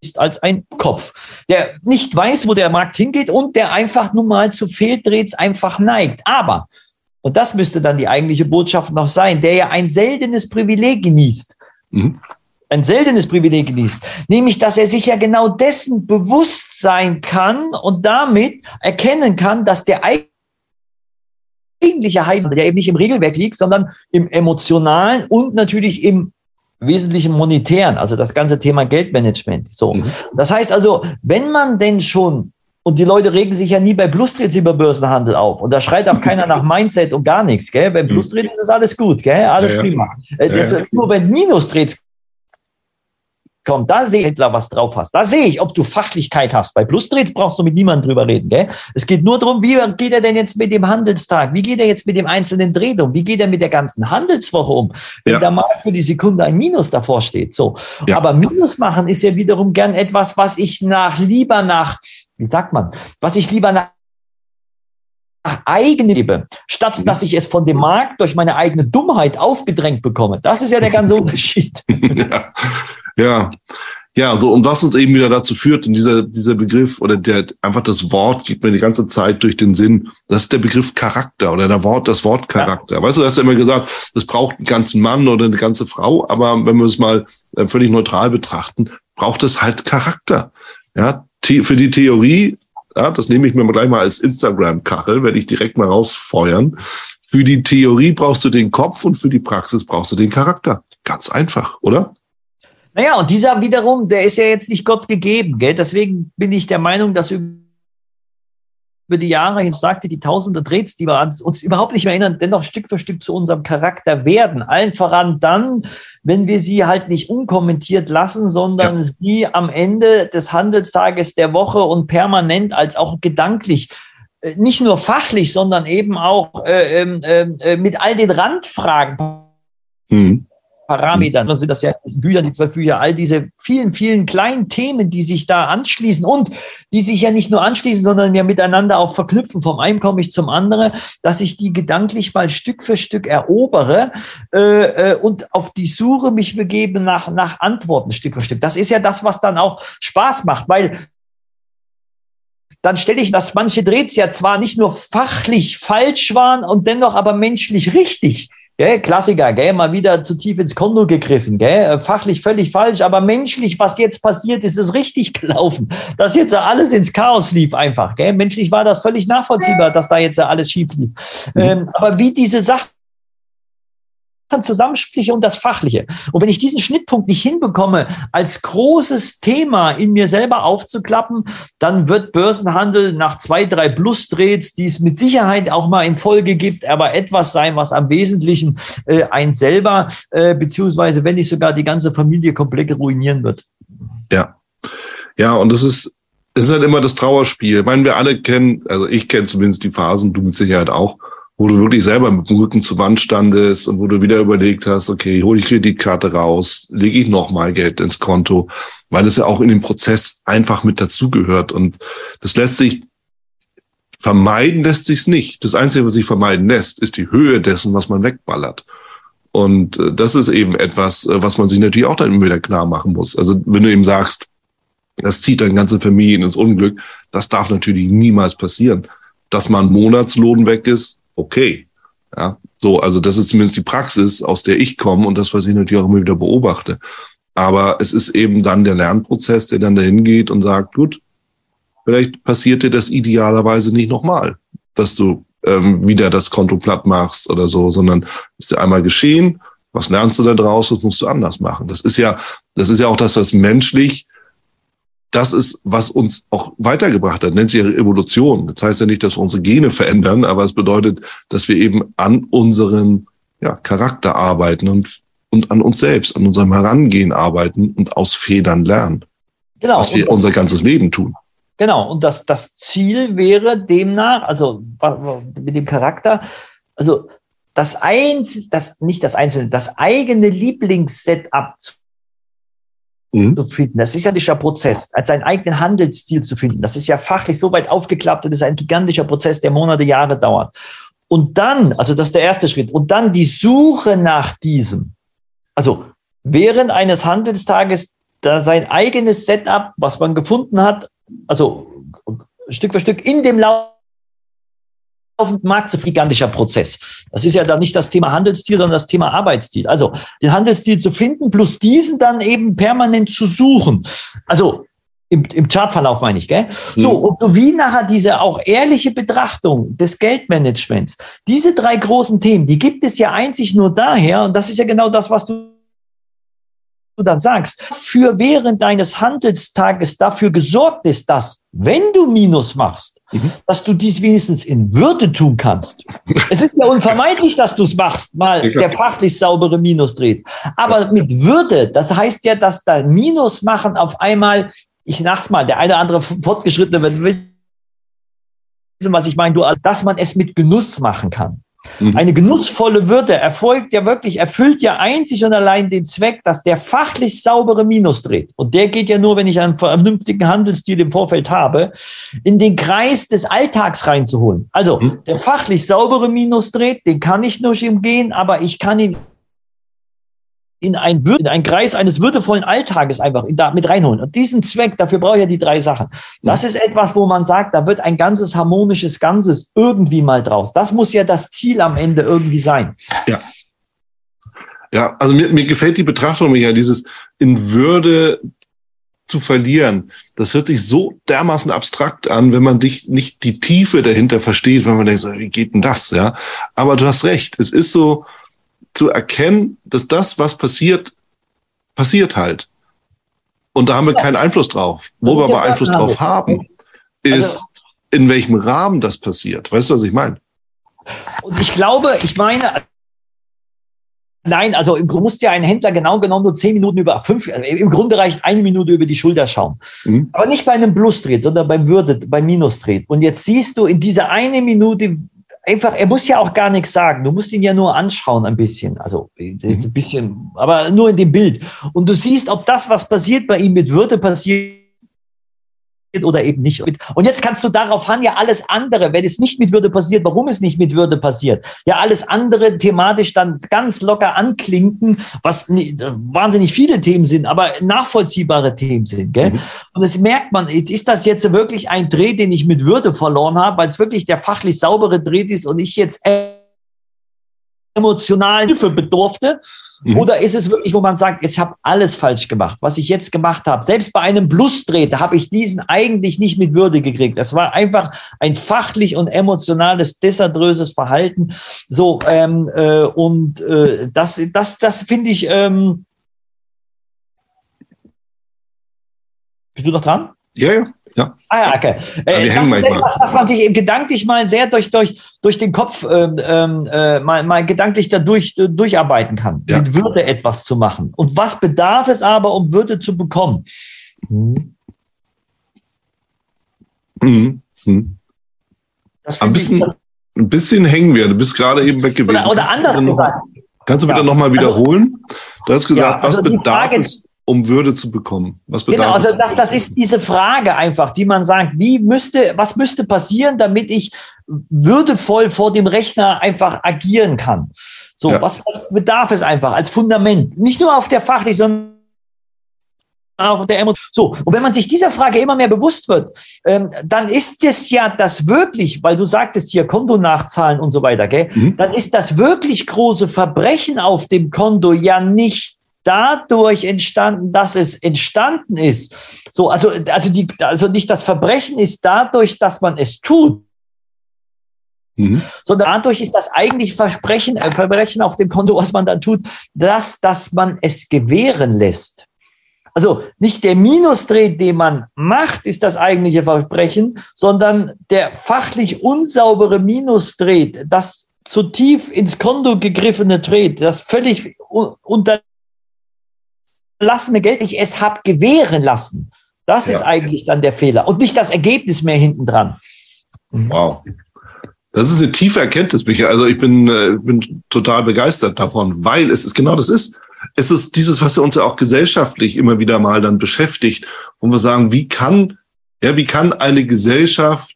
ist als ein Kopf, der nicht weiß, wo der Markt hingeht und der einfach nun mal zu Fehldrehs einfach neigt. Aber und das müsste dann die eigentliche Botschaft noch sein, der ja ein seltenes Privileg genießt. Mhm. Ein seltenes Privileg genießt, nämlich dass er sich ja genau dessen bewusst sein kann und damit erkennen kann, dass der eigentliche Heim, der eben nicht im Regelwerk liegt, sondern im emotionalen und natürlich im wesentlichen monetären, also das ganze Thema Geldmanagement. So. Mhm. Das heißt also, wenn man denn schon und die Leute regen sich ja nie bei Plustrades über Börsenhandel auf. Und da schreit auch keiner nach Mindset und gar nichts. Gell? Beim. Plustrades ist alles gut, gell? alles ja, prima. Ja. Äh, das, nur wenn es Minustrades kommt, da sehe ich Händler, was drauf hast. Da sehe ich, ob du Fachlichkeit hast. Bei Plustrades brauchst du mit niemandem drüber reden. Gell? Es geht nur darum, wie geht er denn jetzt mit dem Handelstag? Wie geht er jetzt mit dem einzelnen Dreh um? Wie geht er mit der ganzen Handelswoche um? Wenn ja. da mal für die Sekunde ein Minus davor steht. So. Aber Minus machen ist ja wiederum gern etwas, was ich nach lieber nach wie sagt man, was ich lieber nach eigene lebe, statt mhm. dass ich es von dem Markt durch meine eigene Dummheit aufgedrängt bekomme. Das ist ja der ganze Unterschied. ja. ja. Ja, so und was uns eben wieder dazu führt, und dieser, dieser Begriff oder der einfach das Wort geht mir die ganze Zeit durch den Sinn, das ist der Begriff Charakter oder der Wort, das Wort Charakter. Ja. Weißt du, du hast ja immer gesagt, das braucht einen ganzen Mann oder eine ganze Frau, aber wenn wir es mal äh, völlig neutral betrachten, braucht es halt Charakter. Ja, für die Theorie, ja, das nehme ich mir gleich mal als Instagram-Kachel, werde ich direkt mal rausfeuern. Für die Theorie brauchst du den Kopf und für die Praxis brauchst du den Charakter. Ganz einfach, oder? Naja, und dieser wiederum, der ist ja jetzt nicht Gott gegeben. Gell? Deswegen bin ich der Meinung, dass über die Jahre hin sagte, die tausende Drehs, die wir uns, überhaupt nicht mehr erinnern, dennoch Stück für Stück zu unserem Charakter werden. Allen voran dann, wenn wir sie halt nicht unkommentiert lassen, sondern ja. sie am Ende des Handelstages der Woche und permanent als auch gedanklich äh, nicht nur fachlich, sondern eben auch äh, äh, äh, mit all den Randfragen mhm. Parametern. Dann sind das ja Büchern, die zwölf Bücher, all diese vielen, vielen kleinen Themen, die sich da anschließen und die sich ja nicht nur anschließen, sondern ja miteinander auch verknüpfen. Vom einen komme ich zum anderen, dass ich die gedanklich mal Stück für Stück erobere äh, äh, und auf die Suche mich begebe nach, nach Antworten Stück für Stück. Das ist ja das, was dann auch Spaß macht, weil dann stelle ich, dass manche Drehs ja zwar nicht nur fachlich falsch waren und dennoch aber menschlich richtig. Gell? Klassiker, gell? mal wieder zu tief ins Konto gegriffen. Gell? Fachlich völlig falsch, aber menschlich, was jetzt passiert ist, ist richtig gelaufen. Dass jetzt alles ins Chaos lief einfach. Gell? Menschlich war das völlig nachvollziehbar, dass da jetzt alles schief lief. Mhm. Ähm, aber wie diese Sachen Zusammenspiele und das Fachliche. Und wenn ich diesen Schnittpunkt nicht hinbekomme, als großes Thema in mir selber aufzuklappen, dann wird Börsenhandel nach zwei, drei Plus-Drehs, die es mit Sicherheit auch mal in Folge gibt, aber etwas sein, was am Wesentlichen äh, ein selber, äh, beziehungsweise wenn nicht sogar die ganze Familie komplett ruinieren wird. Ja. Ja, und das ist, es ist halt immer das Trauerspiel. Ich meine, wir alle kennen, also ich kenne zumindest die Phasen, du mit Sicherheit auch, wo du wirklich selber mit dem Rücken zur Wand standest und wo du wieder überlegt hast, okay, hole ich Kreditkarte raus, lege ich nochmal Geld ins Konto, weil es ja auch in dem Prozess einfach mit dazugehört. Und das lässt sich vermeiden, lässt sich's nicht. Das Einzige, was sich vermeiden lässt, ist die Höhe dessen, was man wegballert. Und äh, das ist eben etwas, äh, was man sich natürlich auch dann wieder klar machen muss. Also wenn du eben sagst, das zieht dann ganze Familien ins Unglück, das darf natürlich niemals passieren. Dass man Monatslohn weg ist, okay. Ja, so, also das ist zumindest die Praxis, aus der ich komme und das, was ich natürlich auch immer wieder beobachte. Aber es ist eben dann der Lernprozess, der dann dahin geht und sagt, gut, vielleicht passiert dir das idealerweise nicht nochmal, dass du ähm, wieder das Konto platt machst oder so, sondern ist dir einmal geschehen, was lernst du da draus, das musst du anders machen. Das ist ja, das ist ja auch das, was menschlich das ist, was uns auch weitergebracht hat, nennt sich Evolution. Das heißt ja nicht, dass wir unsere Gene verändern, aber es bedeutet, dass wir eben an unserem ja, Charakter arbeiten und, und an uns selbst, an unserem Herangehen arbeiten und aus Federn lernen. Genau. Was wir unser ganzes Leben tun. Genau. Und das, das Ziel wäre demnach, also mit dem Charakter, also das eins, das, nicht das einzelne, das eigene Lieblingssetup zu mhm. zu finden. Das ist ja nicht der Prozess, als seinen eigenen Handelsstil zu finden. Das ist ja fachlich so weit aufgeklappt, das ist ein gigantischer Prozess, der Monate, Jahre dauert. Und dann, also das ist der erste Schritt, und dann die Suche nach diesem. Also während eines Handelstages da sein eigenes Setup, was man gefunden hat, also Stück für Stück in dem Lauf laufenden Markt zu gigantischer Prozess. Das ist ja dann nicht das Thema Handelsstil, sondern das Thema Arbeitsstil. Also den Handelsstil zu finden, plus diesen dann eben permanent zu suchen. Also im, im Chartverlauf meine ich, gell? Mhm. So, und so wie nachher diese auch ehrliche Betrachtung des Geldmanagements. Diese drei großen Themen, die gibt es ja einzig nur daher, und das ist ja genau das, was du du dann sagst, für während deines Handelstages dafür gesorgt ist, dass, wenn du Minus machst, mhm. dass du dies wenigstens in Würde tun kannst. es ist ja unvermeidlich, dass du es machst, mal ja, der fachlich saubere Minus dreht. Aber ja. mit Würde, das heißt ja, dass da Minus machen auf einmal, ich nach's mal, der eine oder andere Fortgeschrittene wird wissen, was ich meine, du, dass man es mit Genuss machen kann. Mhm. Eine genussvolle Würde erfolgt ja wirklich, erfüllt ja einzig und allein den Zweck, dass der fachlich saubere Minus dreht. Und der geht ja nur, wenn ich einen vernünftigen Handelsstil im Vorfeld habe, in den Kreis des Alltags reinzuholen. Also mhm. der fachlich saubere Minus dreht, den kann ich nur umgehen, aber ich kann ihn in ein, in einen Kreis eines würdevollen Alltages einfach da mit reinholen. Und diesen Zweck, dafür brauche ich ja die drei Sachen. Das ist etwas, wo man sagt, da wird ein ganzes harmonisches Ganzes irgendwie mal draus. Das muss ja das Ziel am Ende irgendwie sein. Ja. Ja, also mir, mir gefällt die Betrachtung, ja, dieses in Würde zu verlieren. Das hört sich so dermaßen abstrakt an, wenn man dich nicht die Tiefe dahinter versteht, wenn man denkt, wie geht denn das, ja? Aber du hast recht. Es ist so, zu erkennen, dass das, was passiert, passiert halt. Und da haben wir keinen Einfluss drauf. Wo wir aber Einfluss drauf haben, ist, also, in welchem Rahmen das passiert. Weißt du, was ich meine? Und ich glaube, ich meine, Nein, also im Grunde musst ja ein Händler genau genommen nur zehn Minuten über fünf, also im Grunde reicht eine Minute über die Schulter schauen. Mhm. Aber nicht bei einem Plus-Dreht, sondern beim Würde, beim Minus-Dreht. Und jetzt siehst du in dieser eine Minute, einfach, er muss ja auch gar nichts sagen. Du musst ihn ja nur anschauen ein bisschen. Also jetzt ein mhm. bisschen, aber nur in dem Bild. Und du siehst, ob das, was passiert bei ihm mit Würde passiert oder eben nicht. Und jetzt kannst du darauf han ja alles andere, wenn es nicht mit Würde passiert, warum es nicht mit Würde passiert, ja alles andere thematisch dann ganz locker anklinken, was wahnsinnig viele Themen sind, aber nachvollziehbare Themen sind. Gell? Mhm. Und es merkt man, ist das jetzt wirklich ein Dreh, den ich mit Würde verloren habe, weil es wirklich der fachlich saubere Dreh ist und ich jetzt emotionalen Hilfe bedurfte? Mhm. Oder ist es wirklich, wo man sagt, ich habe alles falsch gemacht, was ich jetzt gemacht habe? Selbst bei einem Blusdreh, da habe ich diesen eigentlich nicht mit Würde gekriegt. Das war einfach ein fachlich und emotionales, desaströses Verhalten. So, ähm, äh, und äh, das, das, das finde ich. Ähm Bist du noch dran? Ja, ja. Ja. Ah ja, okay. Äh, das ist etwas, was man sich eben gedanklich mal sehr durch, durch, durch den Kopf ähm, äh, mal, mal gedanklich dadurch äh, durcharbeiten kann, ja. mit Würde etwas zu machen. Und was bedarf es aber, um Würde zu bekommen? Hm. Mhm. Mhm. Ein, bisschen, ein bisschen hängen wir. Du bist gerade eben weg gewesen. Oder, oder anders gesagt. Kannst du bitte ja. nochmal also wiederholen? Du hast gesagt, also was bedarf Frage, es? Um Würde zu bekommen? Was genau, also das, das ist diese Frage einfach, die man sagt, wie müsste, was müsste passieren, damit ich würdevoll vor dem Rechner einfach agieren kann? So, ja. was, was bedarf es einfach als Fundament? Nicht nur auf der fachlichen, sondern auf der Emotion. So, und wenn man sich dieser Frage immer mehr bewusst wird, ähm, dann ist es ja das wirklich, weil du sagtest hier Konto nachzahlen und so weiter, gell? Mhm. Dann ist das wirklich große Verbrechen auf dem Konto ja nicht dadurch entstanden, dass es entstanden ist. So, also, also, die, also nicht das Verbrechen ist dadurch, dass man es tut. Mhm. Sondern dadurch ist das eigentliche Versprechen, äh, Verbrechen auf dem Konto, was man dann tut, dass, dass man es gewähren lässt. Also nicht der Minusdreh, den man macht, ist das eigentliche Verbrechen, sondern der fachlich unsaubere Minusdreh, das zu tief ins Konto gegriffene Dreh, das völlig unter gelassene Geld ich es habe gewähren lassen. Das ja. ist eigentlich dann der Fehler und nicht das Ergebnis mehr hinten dran. Wow. Das ist eine tiefe Erkenntnis, Michael. Also ich bin, äh, bin total begeistert davon, weil es ist genau das ist. Es ist dieses, was uns ja auch gesellschaftlich immer wieder mal dann beschäftigt, wo wir sagen, wie kann, ja, wie kann eine Gesellschaft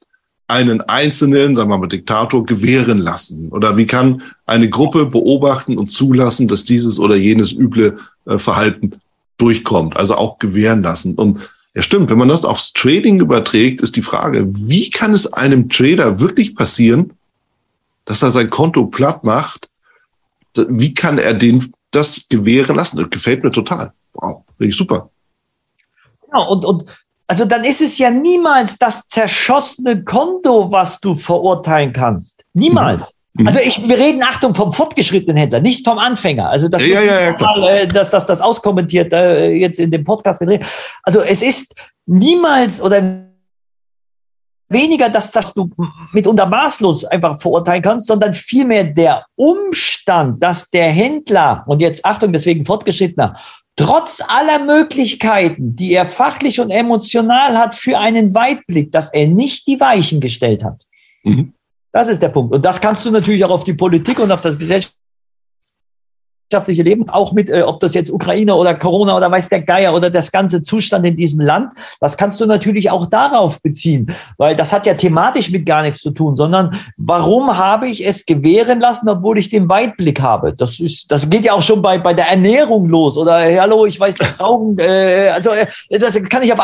einen Einzelnen, sagen wir mal Diktator, gewähren lassen? Oder wie kann eine Gruppe beobachten und zulassen, dass dieses oder jenes üble äh, Verhalten durchkommt, also auch gewähren lassen. Und ja, stimmt, wenn man das aufs Trading überträgt, ist die Frage, wie kann es einem Trader wirklich passieren, dass er sein Konto platt macht? Wie kann er den das gewähren lassen? Das gefällt mir total. Wow, finde ich super. Genau, und, und also dann ist es ja niemals das zerschossene Konto, was du verurteilen kannst. Niemals. Mhm. Also ich, wir reden, Achtung, vom fortgeschrittenen Händler, nicht vom Anfänger. Also das ja, ja, ja, mal, äh, dass das, das auskommentiert äh, jetzt in dem Podcast. Also es ist niemals oder weniger, dass, dass du mitunter maßlos einfach verurteilen kannst, sondern vielmehr der Umstand, dass der Händler, und jetzt Achtung, deswegen fortgeschrittener, trotz aller Möglichkeiten, die er fachlich und emotional hat für einen Weitblick, dass er nicht die Weichen gestellt hat. Mhm. Das ist der Punkt. Und das kannst du natürlich auch auf die Politik und auf das Gesellschaft wirtschaftliche Leben, auch mit, äh, ob das jetzt Ukraine oder Corona oder weiß der Geier oder das ganze Zustand in diesem Land, das kannst du natürlich auch darauf beziehen, weil das hat ja thematisch mit gar nichts zu tun, sondern warum habe ich es gewähren lassen, obwohl ich den Weitblick habe? Das ist, das geht ja auch schon bei, bei der Ernährung los oder hallo, ich weiß das Rauchen, äh, also äh, das kann ich auf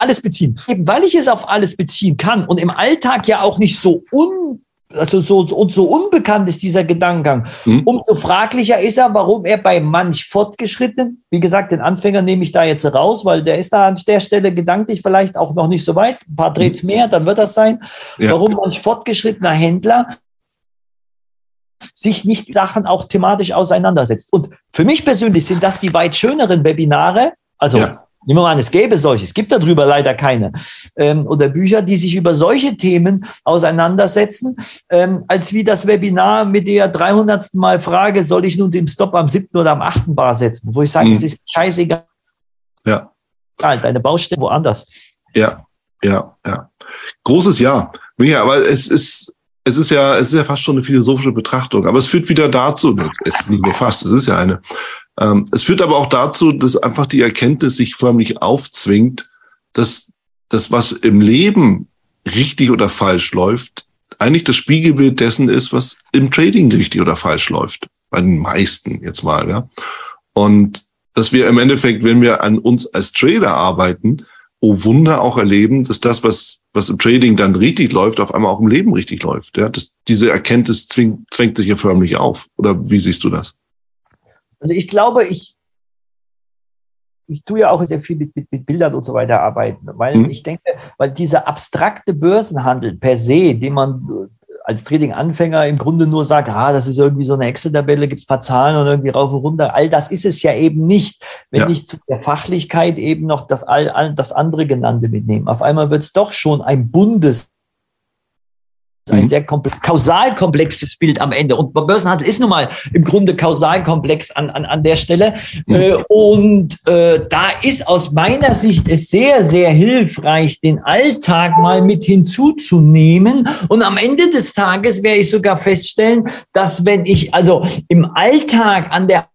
alles beziehen. Eben weil ich es auf alles beziehen kann und im Alltag ja auch nicht so un also so, und so unbekannt ist dieser Gedankengang, mhm. umso fraglicher ist er, warum er bei manch Fortgeschrittenen, wie gesagt, den Anfänger nehme ich da jetzt raus, weil der ist da an der Stelle gedanklich vielleicht auch noch nicht so weit, ein paar Drehts mhm. mehr, dann wird das sein, ja. warum manch fortgeschrittener Händler sich nicht Sachen auch thematisch auseinandersetzt. Und für mich persönlich sind das die weit schöneren Webinare, also ja. Nehmen wir mal an, es gäbe solche, es gibt darüber leider keine, ähm, oder Bücher, die sich über solche Themen auseinandersetzen, ähm, als wie das Webinar mit der 300. Mal Frage, soll ich nun den Stop am 7. oder am 8. Bar setzen, wo ich sage, mhm. es ist scheißegal. Ja. Deine Baustelle woanders. Ja, ja, ja. Großes Ja. Ja, aber es ist, es ist ja, es ist ja fast schon eine philosophische Betrachtung, aber es führt wieder dazu, es ist nicht nur fast, es ist ja eine, ähm, es führt aber auch dazu, dass einfach die Erkenntnis sich förmlich aufzwingt, dass das, was im Leben richtig oder falsch läuft, eigentlich das Spiegelbild dessen ist, was im Trading richtig oder falsch läuft. Bei den meisten jetzt mal, ja. Und dass wir im Endeffekt, wenn wir an uns als Trader arbeiten, oh Wunder auch erleben, dass das, was, was im Trading dann richtig läuft, auf einmal auch im Leben richtig läuft. Ja, das, diese Erkenntnis zwingt, zwängt sich ja förmlich auf. Oder wie siehst du das? Also ich glaube, ich, ich tue ja auch sehr viel mit, mit, mit Bildern und so weiter arbeiten, weil mhm. ich denke, weil dieser abstrakte Börsenhandel per se, den man als Trading-Anfänger im Grunde nur sagt, ah, das ist irgendwie so eine Excel-Tabelle, gibt es paar Zahlen und irgendwie rauf und runter. All das ist es ja eben nicht, wenn ja. ich zu der Fachlichkeit eben noch das, all, all, das andere genannte mitnehme. Auf einmal wird es doch schon ein buntes ein mhm. sehr kausal komplexes Bild am Ende. Und Börsenhandel ist nun mal im Grunde kausal komplex an, an, an der Stelle. Mhm. Äh, und äh, da ist aus meiner Sicht es sehr, sehr hilfreich, den Alltag mal mit hinzuzunehmen. Und am Ende des Tages werde ich sogar feststellen, dass wenn ich also im Alltag an der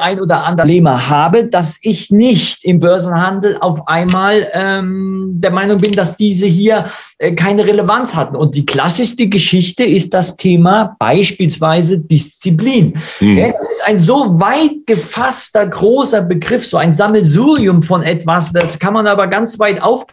ein oder andere Lema habe, dass ich nicht im Börsenhandel auf einmal ähm, der Meinung bin, dass diese hier äh, keine Relevanz hatten. Und die klassischste Geschichte ist das Thema beispielsweise Disziplin. Ja, das ist ein so weit gefasster, großer Begriff, so ein Sammelsurium von etwas, das kann man aber ganz weit auf.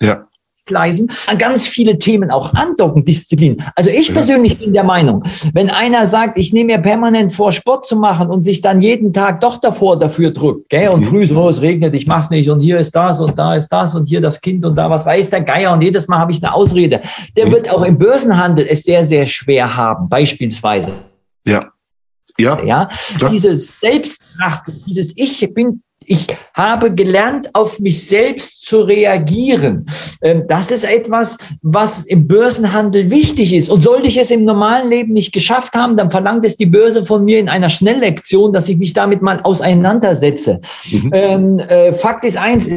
Ja. Gleisen an ganz viele Themen auch andocken, Disziplin. Also ich persönlich bin der Meinung, wenn einer sagt, ich nehme mir permanent vor, Sport zu machen und sich dann jeden Tag doch davor dafür drückt, gell, und mhm. früh so, es regnet, ich mach's nicht und hier ist das und da ist das und hier das Kind und da was weiß der Geier und jedes Mal habe ich eine Ausrede. Der mhm. wird auch im Börsenhandel es sehr, sehr schwer haben, beispielsweise. Ja. Ja. ja? Dieses Selbstachtung, dieses Ich bin ich habe gelernt, auf mich selbst zu reagieren. Ähm, das ist etwas, was im Börsenhandel wichtig ist. Und sollte ich es im normalen Leben nicht geschafft haben, dann verlangt es die Börse von mir in einer Schnelllektion, dass ich mich damit mal auseinandersetze. Mhm. Ähm, äh, Fakt ist eins,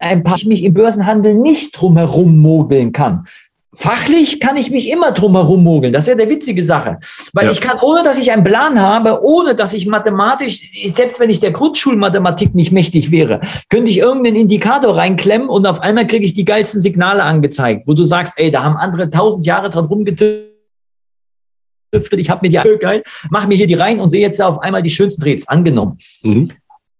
ein paar ich mich im Börsenhandel nicht drumherum mogeln kann. Fachlich kann ich mich immer drum herum mogeln. Das ist ja der witzige Sache. Weil ja. ich kann, ohne dass ich einen Plan habe, ohne dass ich mathematisch, selbst wenn ich der Grundschulmathematik nicht mächtig wäre, könnte ich irgendeinen Indikator reinklemmen und auf einmal kriege ich die geilsten Signale angezeigt, wo du sagst, ey, da haben andere tausend Jahre dran rumgetüftelt. Ich habe mir die geil, mach mir hier die rein und sehe jetzt auf einmal die schönsten Drehs angenommen. Mhm.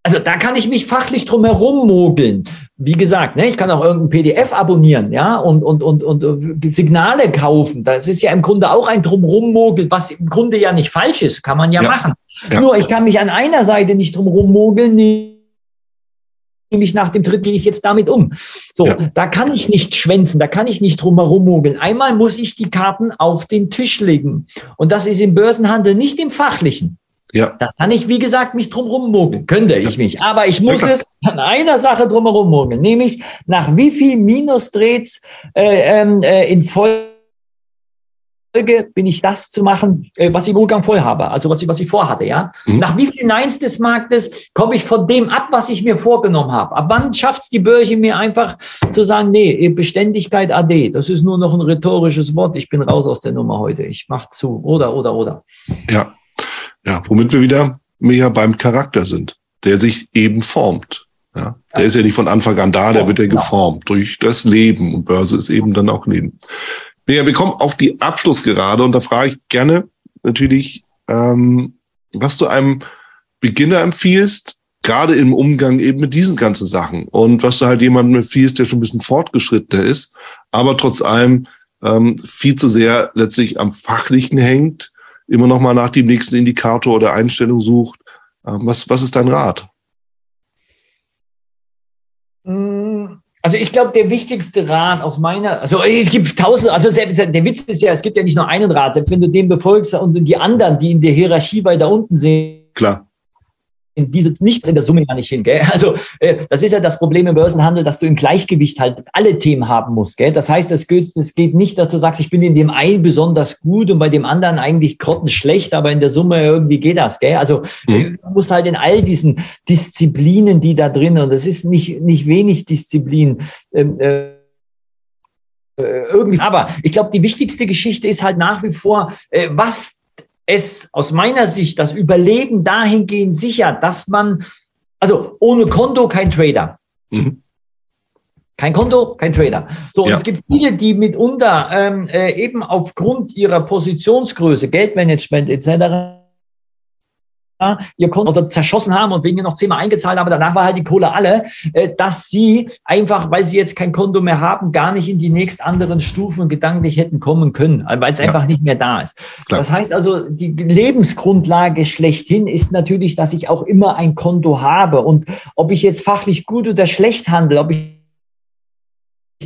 Also da kann ich mich fachlich drum herum mogeln. Wie gesagt, ne, ich kann auch irgendein PDF abonnieren, ja, und, und, und, und äh, Signale kaufen. Das ist ja im Grunde auch ein drumherum mogeln, was im Grunde ja nicht falsch ist, kann man ja, ja. machen. Ja. Nur ich kann mich an einer Seite nicht drumherum mogeln, nämlich nach dem Tritt gehe ich jetzt damit um. So, ja. da kann ich nicht schwänzen, da kann ich nicht drumherum mogeln. Einmal muss ich die Karten auf den Tisch legen. Und das ist im Börsenhandel nicht im Fachlichen. Ja. Da kann ich, wie gesagt, mich drumherum mogeln. Könnte ich mich. Aber ich muss es an einer Sache drumherum mogeln. Nämlich, nach wie viel Minusdrehs äh, ähm, äh, in Folge bin ich das zu machen, äh, was ich im Umgang voll habe, also was ich, was ich vorhatte, ja. Mhm. Nach wie viel Neins des Marktes komme ich von dem ab, was ich mir vorgenommen habe? Ab wann schafft es die Börse mir einfach zu sagen, nee, Beständigkeit AD, das ist nur noch ein rhetorisches Wort, ich bin raus aus der Nummer heute, ich mache zu, oder, oder, oder. Ja, ja, womit wir wieder mehr beim Charakter sind, der sich eben formt. Ja, der ja. ist ja nicht von Anfang an da, der wird ja genau. geformt durch das Leben und Börse ist eben dann auch Leben. Ja, wir kommen auf die Abschlussgerade und da frage ich gerne natürlich, ähm, was du einem Beginner empfiehlst, gerade im Umgang eben mit diesen ganzen Sachen und was du halt jemandem empfiehlst, der schon ein bisschen fortgeschrittener ist, aber trotz allem ähm, viel zu sehr letztlich am Fachlichen hängt, immer noch mal nach dem nächsten Indikator oder Einstellung sucht. Ähm, was, was ist dein Rat? Mm, also ich glaube, der wichtigste Rat aus meiner, also es gibt tausend, also selbst, der Witz ist ja, es gibt ja nicht nur einen Rat, selbst wenn du den befolgst und die anderen, die in der Hierarchie weiter unten sind, Klar diese nichts in der Summe gar nicht hin. Gell? Also äh, das ist ja das Problem im Börsenhandel, dass du im Gleichgewicht halt alle Themen haben musst. Gell? Das heißt, es geht, es geht nicht, dass du sagst, ich bin in dem einen besonders gut und bei dem anderen eigentlich grottenschlecht, aber in der Summe irgendwie geht das. Gell? Also mhm. du musst halt in all diesen Disziplinen, die da drin, und das ist nicht, nicht wenig Disziplin, ähm, äh, äh, irgendwie. Aber ich glaube, die wichtigste Geschichte ist halt nach wie vor, äh, was es aus meiner Sicht das Überleben dahingehend sichert, dass man, also ohne Konto kein Trader. Mhm. Kein Konto, kein Trader. So, ja. und es gibt viele, die mitunter ähm, äh, eben aufgrund ihrer Positionsgröße, Geldmanagement etc ihr Konto oder zerschossen haben und wegen ihr noch zehnmal eingezahlt haben, danach war halt die Kohle alle, äh, dass sie einfach, weil sie jetzt kein Konto mehr haben, gar nicht in die nächst anderen Stufen gedanklich hätten kommen können, weil es ja. einfach nicht mehr da ist. Klar. Das heißt also, die Lebensgrundlage schlechthin ist natürlich, dass ich auch immer ein Konto habe und ob ich jetzt fachlich gut oder schlecht handle, ob ich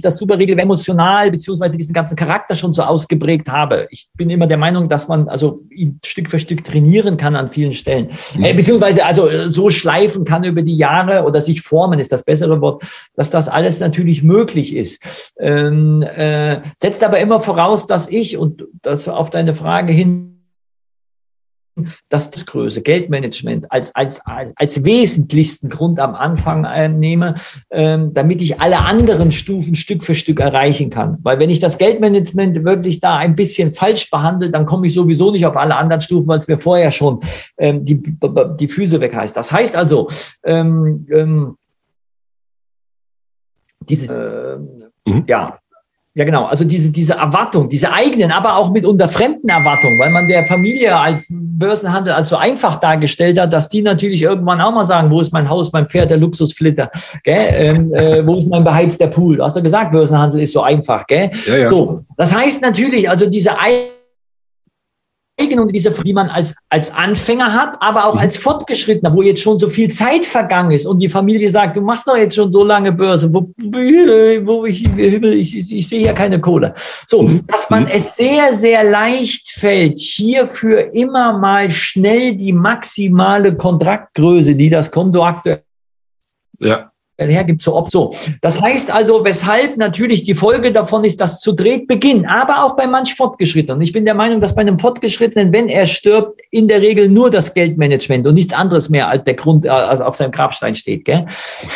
das super regel emotional beziehungsweise diesen ganzen Charakter schon so ausgeprägt habe. Ich bin immer der Meinung, dass man also ihn Stück für Stück trainieren kann an vielen Stellen, mhm. äh, beziehungsweise also äh, so schleifen kann über die Jahre oder sich formen ist das bessere Wort, dass das alles natürlich möglich ist. Ähm, äh, setzt aber immer voraus, dass ich und das auf deine Frage hin das Größe, Geldmanagement als, als, als, als wesentlichsten Grund am Anfang äh, nehme, ähm, damit ich alle anderen Stufen Stück für Stück erreichen kann. Weil wenn ich das Geldmanagement wirklich da ein bisschen falsch behandle, dann komme ich sowieso nicht auf alle anderen Stufen, weil es mir vorher schon ähm, die, die Füße weg heißt. Das heißt also, ähm, ähm, diese, äh, mhm. ja, ja, genau. Also diese, diese Erwartung, diese eigenen, aber auch mitunter fremden Erwartungen, weil man der Familie als Börsenhandel als so einfach dargestellt hat, dass die natürlich irgendwann auch mal sagen, wo ist mein Haus, mein Pferd, der Luxusflitter, gell? Ähm, äh, wo ist mein beheizter Pool? Du hast ja gesagt, Börsenhandel ist so einfach, gell? Ja, ja. So, das heißt natürlich, also diese eigenen und diese, die man als, als Anfänger hat, aber auch mhm. als Fortgeschrittener, wo jetzt schon so viel Zeit vergangen ist und die Familie sagt, du machst doch jetzt schon so lange Börse, wo, wo ich, ich, ich, ich sehe hier keine Kohle. So, mhm. dass man mhm. es sehr, sehr leicht fällt, hierfür immer mal schnell die maximale Kontraktgröße, die das Konto aktuell ja hergibt so oft so. Das heißt also, weshalb natürlich die Folge davon ist, dass zu Drehtbeginn, aber auch bei manch Fortgeschrittenen. Ich bin der Meinung, dass bei einem Fortgeschrittenen, wenn er stirbt, in der Regel nur das Geldmanagement und nichts anderes mehr als der Grund also auf seinem Grabstein steht. Gell?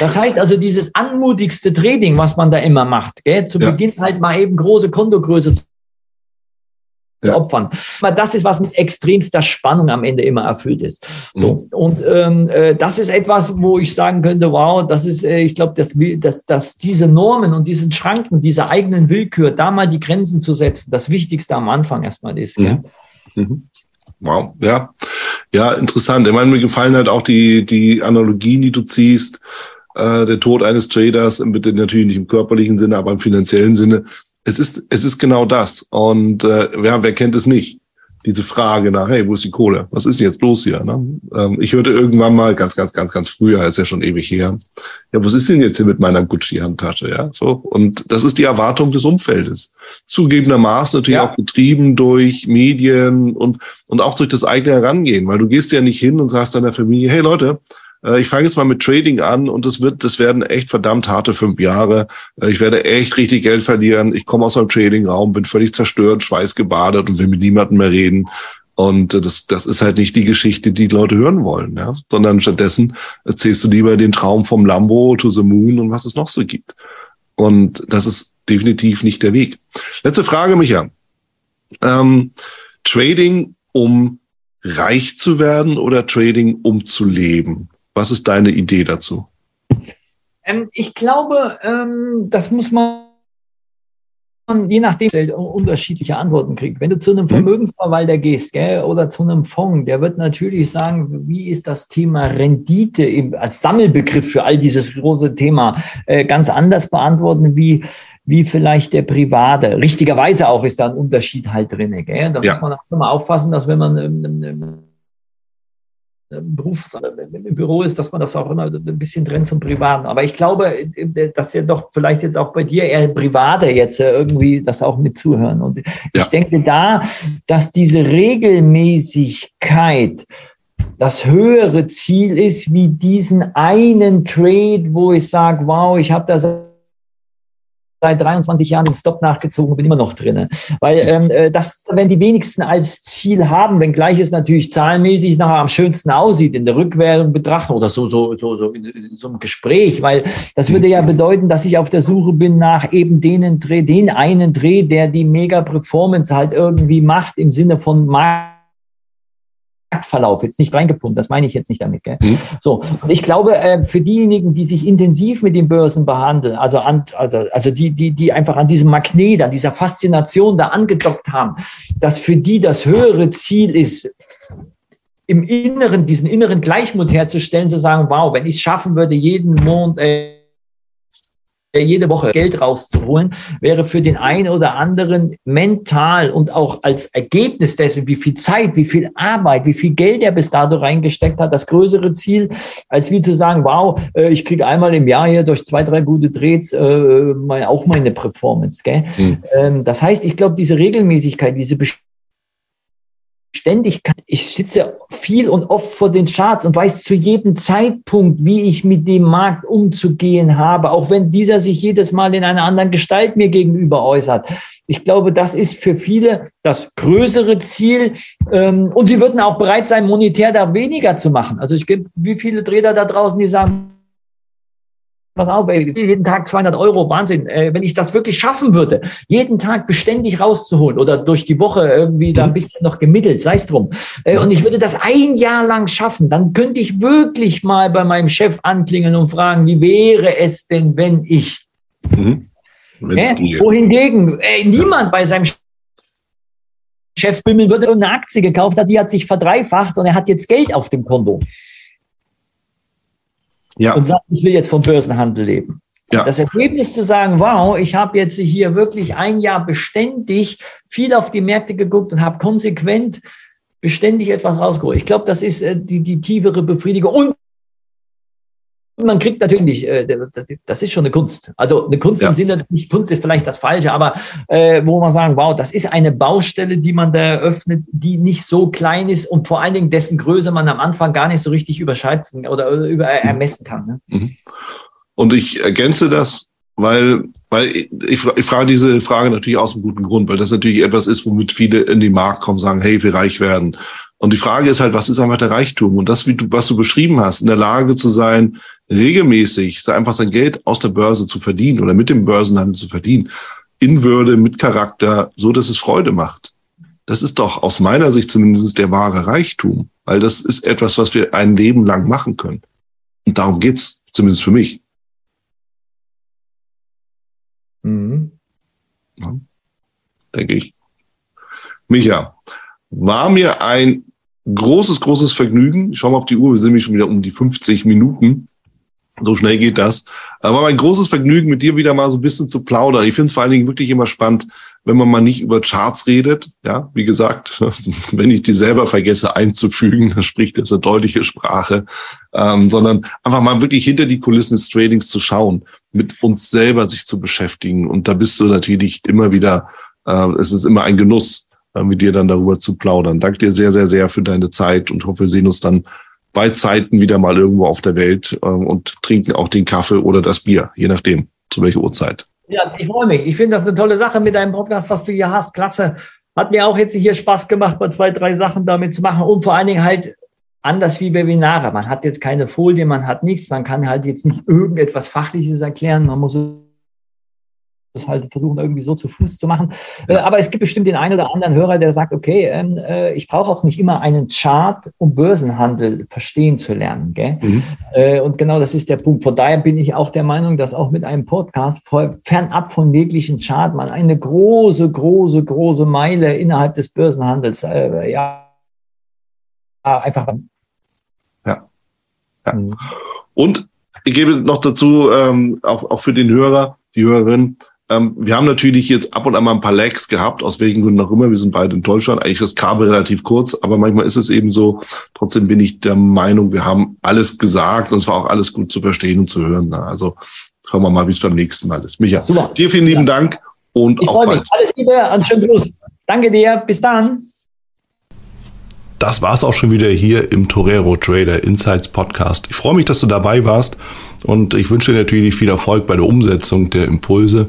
Das heißt also, dieses anmutigste Trading, was man da immer macht, gell? zu ja. Beginn halt mal eben große Kontogröße ja. opfern. Aber das ist, was mit extremster Spannung am Ende immer erfüllt ist. So. Mhm. Und ähm, äh, das ist etwas, wo ich sagen könnte, wow, das ist, äh, ich glaube, dass, dass, dass diese Normen und diesen Schranken, dieser eigenen Willkür, da mal die Grenzen zu setzen, das Wichtigste am Anfang erstmal ist. Mhm. Mhm. Wow, ja. Ja, interessant. Ich meine, mir gefallen halt auch die, die Analogien, die du ziehst. Äh, der Tod eines Traders, bitte natürlich nicht im körperlichen Sinne, aber im finanziellen Sinne es ist, es ist genau das. Und äh, ja, wer kennt es nicht? Diese Frage nach, hey, wo ist die Kohle? Was ist denn jetzt los hier? Ne? Ähm, ich hörte irgendwann mal, ganz, ganz, ganz, ganz früher, ist ja schon ewig her, ja, was ist denn jetzt hier mit meiner Gucci-Handtasche? Ja, so. Und das ist die Erwartung des Umfeldes. Zugegebenermaßen natürlich ja. auch getrieben durch Medien und, und auch durch das eigene Herangehen, weil du gehst ja nicht hin und sagst deiner Familie, hey Leute, ich fange jetzt mal mit Trading an und das wird, das werden echt verdammt harte fünf Jahre. Äh, ich werde echt richtig Geld verlieren. Ich komme aus einem Trading-Raum, bin völlig zerstört, schweißgebadet und will mit niemandem mehr reden. Und äh, das, das ist halt nicht die Geschichte, die, die Leute hören wollen, ja. Sondern stattdessen erzählst du lieber den Traum vom Lambo to the Moon und was es noch so gibt. Und das ist definitiv nicht der Weg. Letzte Frage, Micha. Ähm, Trading, um reich zu werden oder Trading, um zu leben? Was ist deine Idee dazu? Ähm, ich glaube, ähm, das muss man je nachdem unterschiedliche Antworten kriegt. Wenn du zu einem mhm. Vermögensverwalter gehst gell, oder zu einem Fonds, der wird natürlich sagen, wie ist das Thema Rendite im, als Sammelbegriff für all dieses große Thema äh, ganz anders beantworten wie wie vielleicht der Private. Richtigerweise auch ist da ein Unterschied halt drin. Gell? Da ja. muss man auch immer aufpassen, dass wenn man ähm, ähm, ähm Beruf im Büro ist, dass man das auch immer ein bisschen trennt zum Privaten. Aber ich glaube, dass ja doch vielleicht jetzt auch bei dir eher Private jetzt irgendwie das auch mit zuhören. Und ja. ich denke da, dass diese Regelmäßigkeit das höhere Ziel ist, wie diesen einen Trade, wo ich sage, wow, ich habe das seit 23 Jahren den Stop nachgezogen, bin immer noch drin. Weil ähm, äh, das, wenn die wenigsten als Ziel haben, wenngleich es natürlich zahlenmäßig nachher am schönsten aussieht in der Rückwärtigen Betrachtung oder so, so, so, so in, so einem Gespräch, weil das würde ja bedeuten, dass ich auf der Suche bin nach eben denen Dreh, den einen Dreh, der die Mega Performance halt irgendwie macht im Sinne von Markt Marktverlauf jetzt nicht reingepumpt, das meine ich jetzt nicht damit. Gell? Mhm. So, und ich glaube, äh, für diejenigen, die sich intensiv mit den Börsen behandeln, also, an, also, also die, die, die einfach an diesem Magnet, an dieser Faszination da angedockt haben, dass für die das höhere Ziel ist, im Inneren, diesen inneren Gleichmut herzustellen, zu sagen, wow, wenn ich es schaffen würde, jeden Monat, äh, jede Woche Geld rauszuholen, wäre für den einen oder anderen mental und auch als Ergebnis dessen, wie viel Zeit, wie viel Arbeit, wie viel Geld er bis dato reingesteckt hat, das größere Ziel, als wie zu sagen, wow, äh, ich kriege einmal im Jahr hier durch zwei, drei gute Drehs äh, auch meine Performance. Gell? Mhm. Das heißt, ich glaube, diese Regelmäßigkeit, diese Bestimmung, Ständigkeit. Ich sitze viel und oft vor den Charts und weiß zu jedem Zeitpunkt, wie ich mit dem Markt umzugehen habe, auch wenn dieser sich jedes Mal in einer anderen Gestalt mir gegenüber äußert. Ich glaube, das ist für viele das größere Ziel. Ähm, und sie würden auch bereit sein, monetär da weniger zu machen. Also ich gibt, wie viele Trader da draußen, die sagen, pass auf, ey, jeden Tag 200 Euro, Wahnsinn. Äh, wenn ich das wirklich schaffen würde, jeden Tag beständig rauszuholen oder durch die Woche irgendwie da ein mhm. bisschen noch gemittelt, sei es drum. Äh, und ich würde das ein Jahr lang schaffen, dann könnte ich wirklich mal bei meinem Chef anklingeln und fragen, wie wäre es denn, wenn ich? Mhm. Äh, wohingegen niemand bei seinem Chef bimmeln würde und eine Aktie gekauft hat, die hat sich verdreifacht und er hat jetzt Geld auf dem Konto ja. und sagt, ich will jetzt vom Börsenhandel leben. Ja. Das Ergebnis zu sagen, wow, ich habe jetzt hier wirklich ein Jahr beständig viel auf die Märkte geguckt und habe konsequent beständig etwas rausgeholt. Ich glaube, das ist äh, die, die tiefere Befriedigung. Und man kriegt natürlich, äh, das ist schon eine Kunst. Also eine Kunst ja. im Sinne, nicht Kunst ist vielleicht das Falsche, aber äh, wo man sagen, wow, das ist eine Baustelle, die man da eröffnet, die nicht so klein ist und vor allen Dingen dessen Größe man am Anfang gar nicht so richtig überschätzen oder über mhm. ermessen kann. Ne? Mhm. Und ich ergänze das, weil, weil ich, ich frage diese Frage natürlich aus einem guten Grund, weil das natürlich etwas ist, womit viele in den Markt kommen, sagen, hey, wir reich werden. Und die Frage ist halt, was ist einfach der Reichtum? Und das, wie du, was du beschrieben hast, in der Lage zu sein, regelmäßig einfach sein Geld aus der Börse zu verdienen oder mit dem Börsenhandel zu verdienen, in Würde, mit Charakter, so dass es Freude macht. Das ist doch aus meiner Sicht zumindest der wahre Reichtum, weil das ist etwas, was wir ein Leben lang machen können. Und darum geht's, zumindest für mich. Mhm. Ja, denke ich. Micha, war mir ein großes, großes Vergnügen. Ich schau mal auf die Uhr, wir sind nämlich schon wieder um die 50 Minuten. So schnell geht das. Aber ein großes Vergnügen, mit dir wieder mal so ein bisschen zu plaudern. Ich finde es vor allen Dingen wirklich immer spannend, wenn man mal nicht über Charts redet. Ja, wie gesagt, wenn ich die selber vergesse einzufügen, dann spricht das eine deutliche Sprache, ähm, sondern einfach mal wirklich hinter die Kulissen des Tradings zu schauen, mit uns selber sich zu beschäftigen. Und da bist du natürlich immer wieder, äh, es ist immer ein Genuss, äh, mit dir dann darüber zu plaudern. Danke dir sehr, sehr, sehr für deine Zeit und hoffe, wir sehen uns dann bei Zeiten wieder mal irgendwo auf der Welt ähm, und trinken auch den Kaffee oder das Bier, je nachdem, zu welcher Uhrzeit. Ja, ich freue mich. Ich finde das eine tolle Sache mit deinem Podcast, was du hier hast. Klasse. Hat mir auch jetzt hier Spaß gemacht, mal zwei, drei Sachen damit zu machen und vor allen Dingen halt anders wie Webinare. Man hat jetzt keine Folie, man hat nichts, man kann halt jetzt nicht irgendetwas Fachliches erklären, man muss das halt versuchen, irgendwie so zu Fuß zu machen. Äh, aber es gibt bestimmt den einen oder anderen Hörer, der sagt, okay, ähm, äh, ich brauche auch nicht immer einen Chart, um Börsenhandel verstehen zu lernen. Gell? Mhm. Äh, und genau das ist der Punkt. Von daher bin ich auch der Meinung, dass auch mit einem Podcast fernab von jeglichen Chart man eine große, große, große Meile innerhalb des Börsenhandels ja einfach ja. Mhm. Und ich gebe noch dazu, ähm, auch, auch für den Hörer, die Hörerin, ähm, wir haben natürlich jetzt ab und an mal ein paar Lags gehabt, aus welchen Gründen auch immer. Wir sind beide in Deutschland. Eigentlich ist das Kabel relativ kurz, aber manchmal ist es eben so. Trotzdem bin ich der Meinung, wir haben alles gesagt und es war auch alles gut zu verstehen und zu hören. Ne? Also schauen wir mal, wie es beim nächsten Mal ist. Micha, Super. dir vielen lieben ja. Dank und ich auf bald. Mich. Alles Liebe und schönen Gruß. Danke dir. Bis dann. Das war's auch schon wieder hier im Torero Trader Insights Podcast. Ich freue mich, dass du dabei warst und ich wünsche dir natürlich viel Erfolg bei der Umsetzung der Impulse.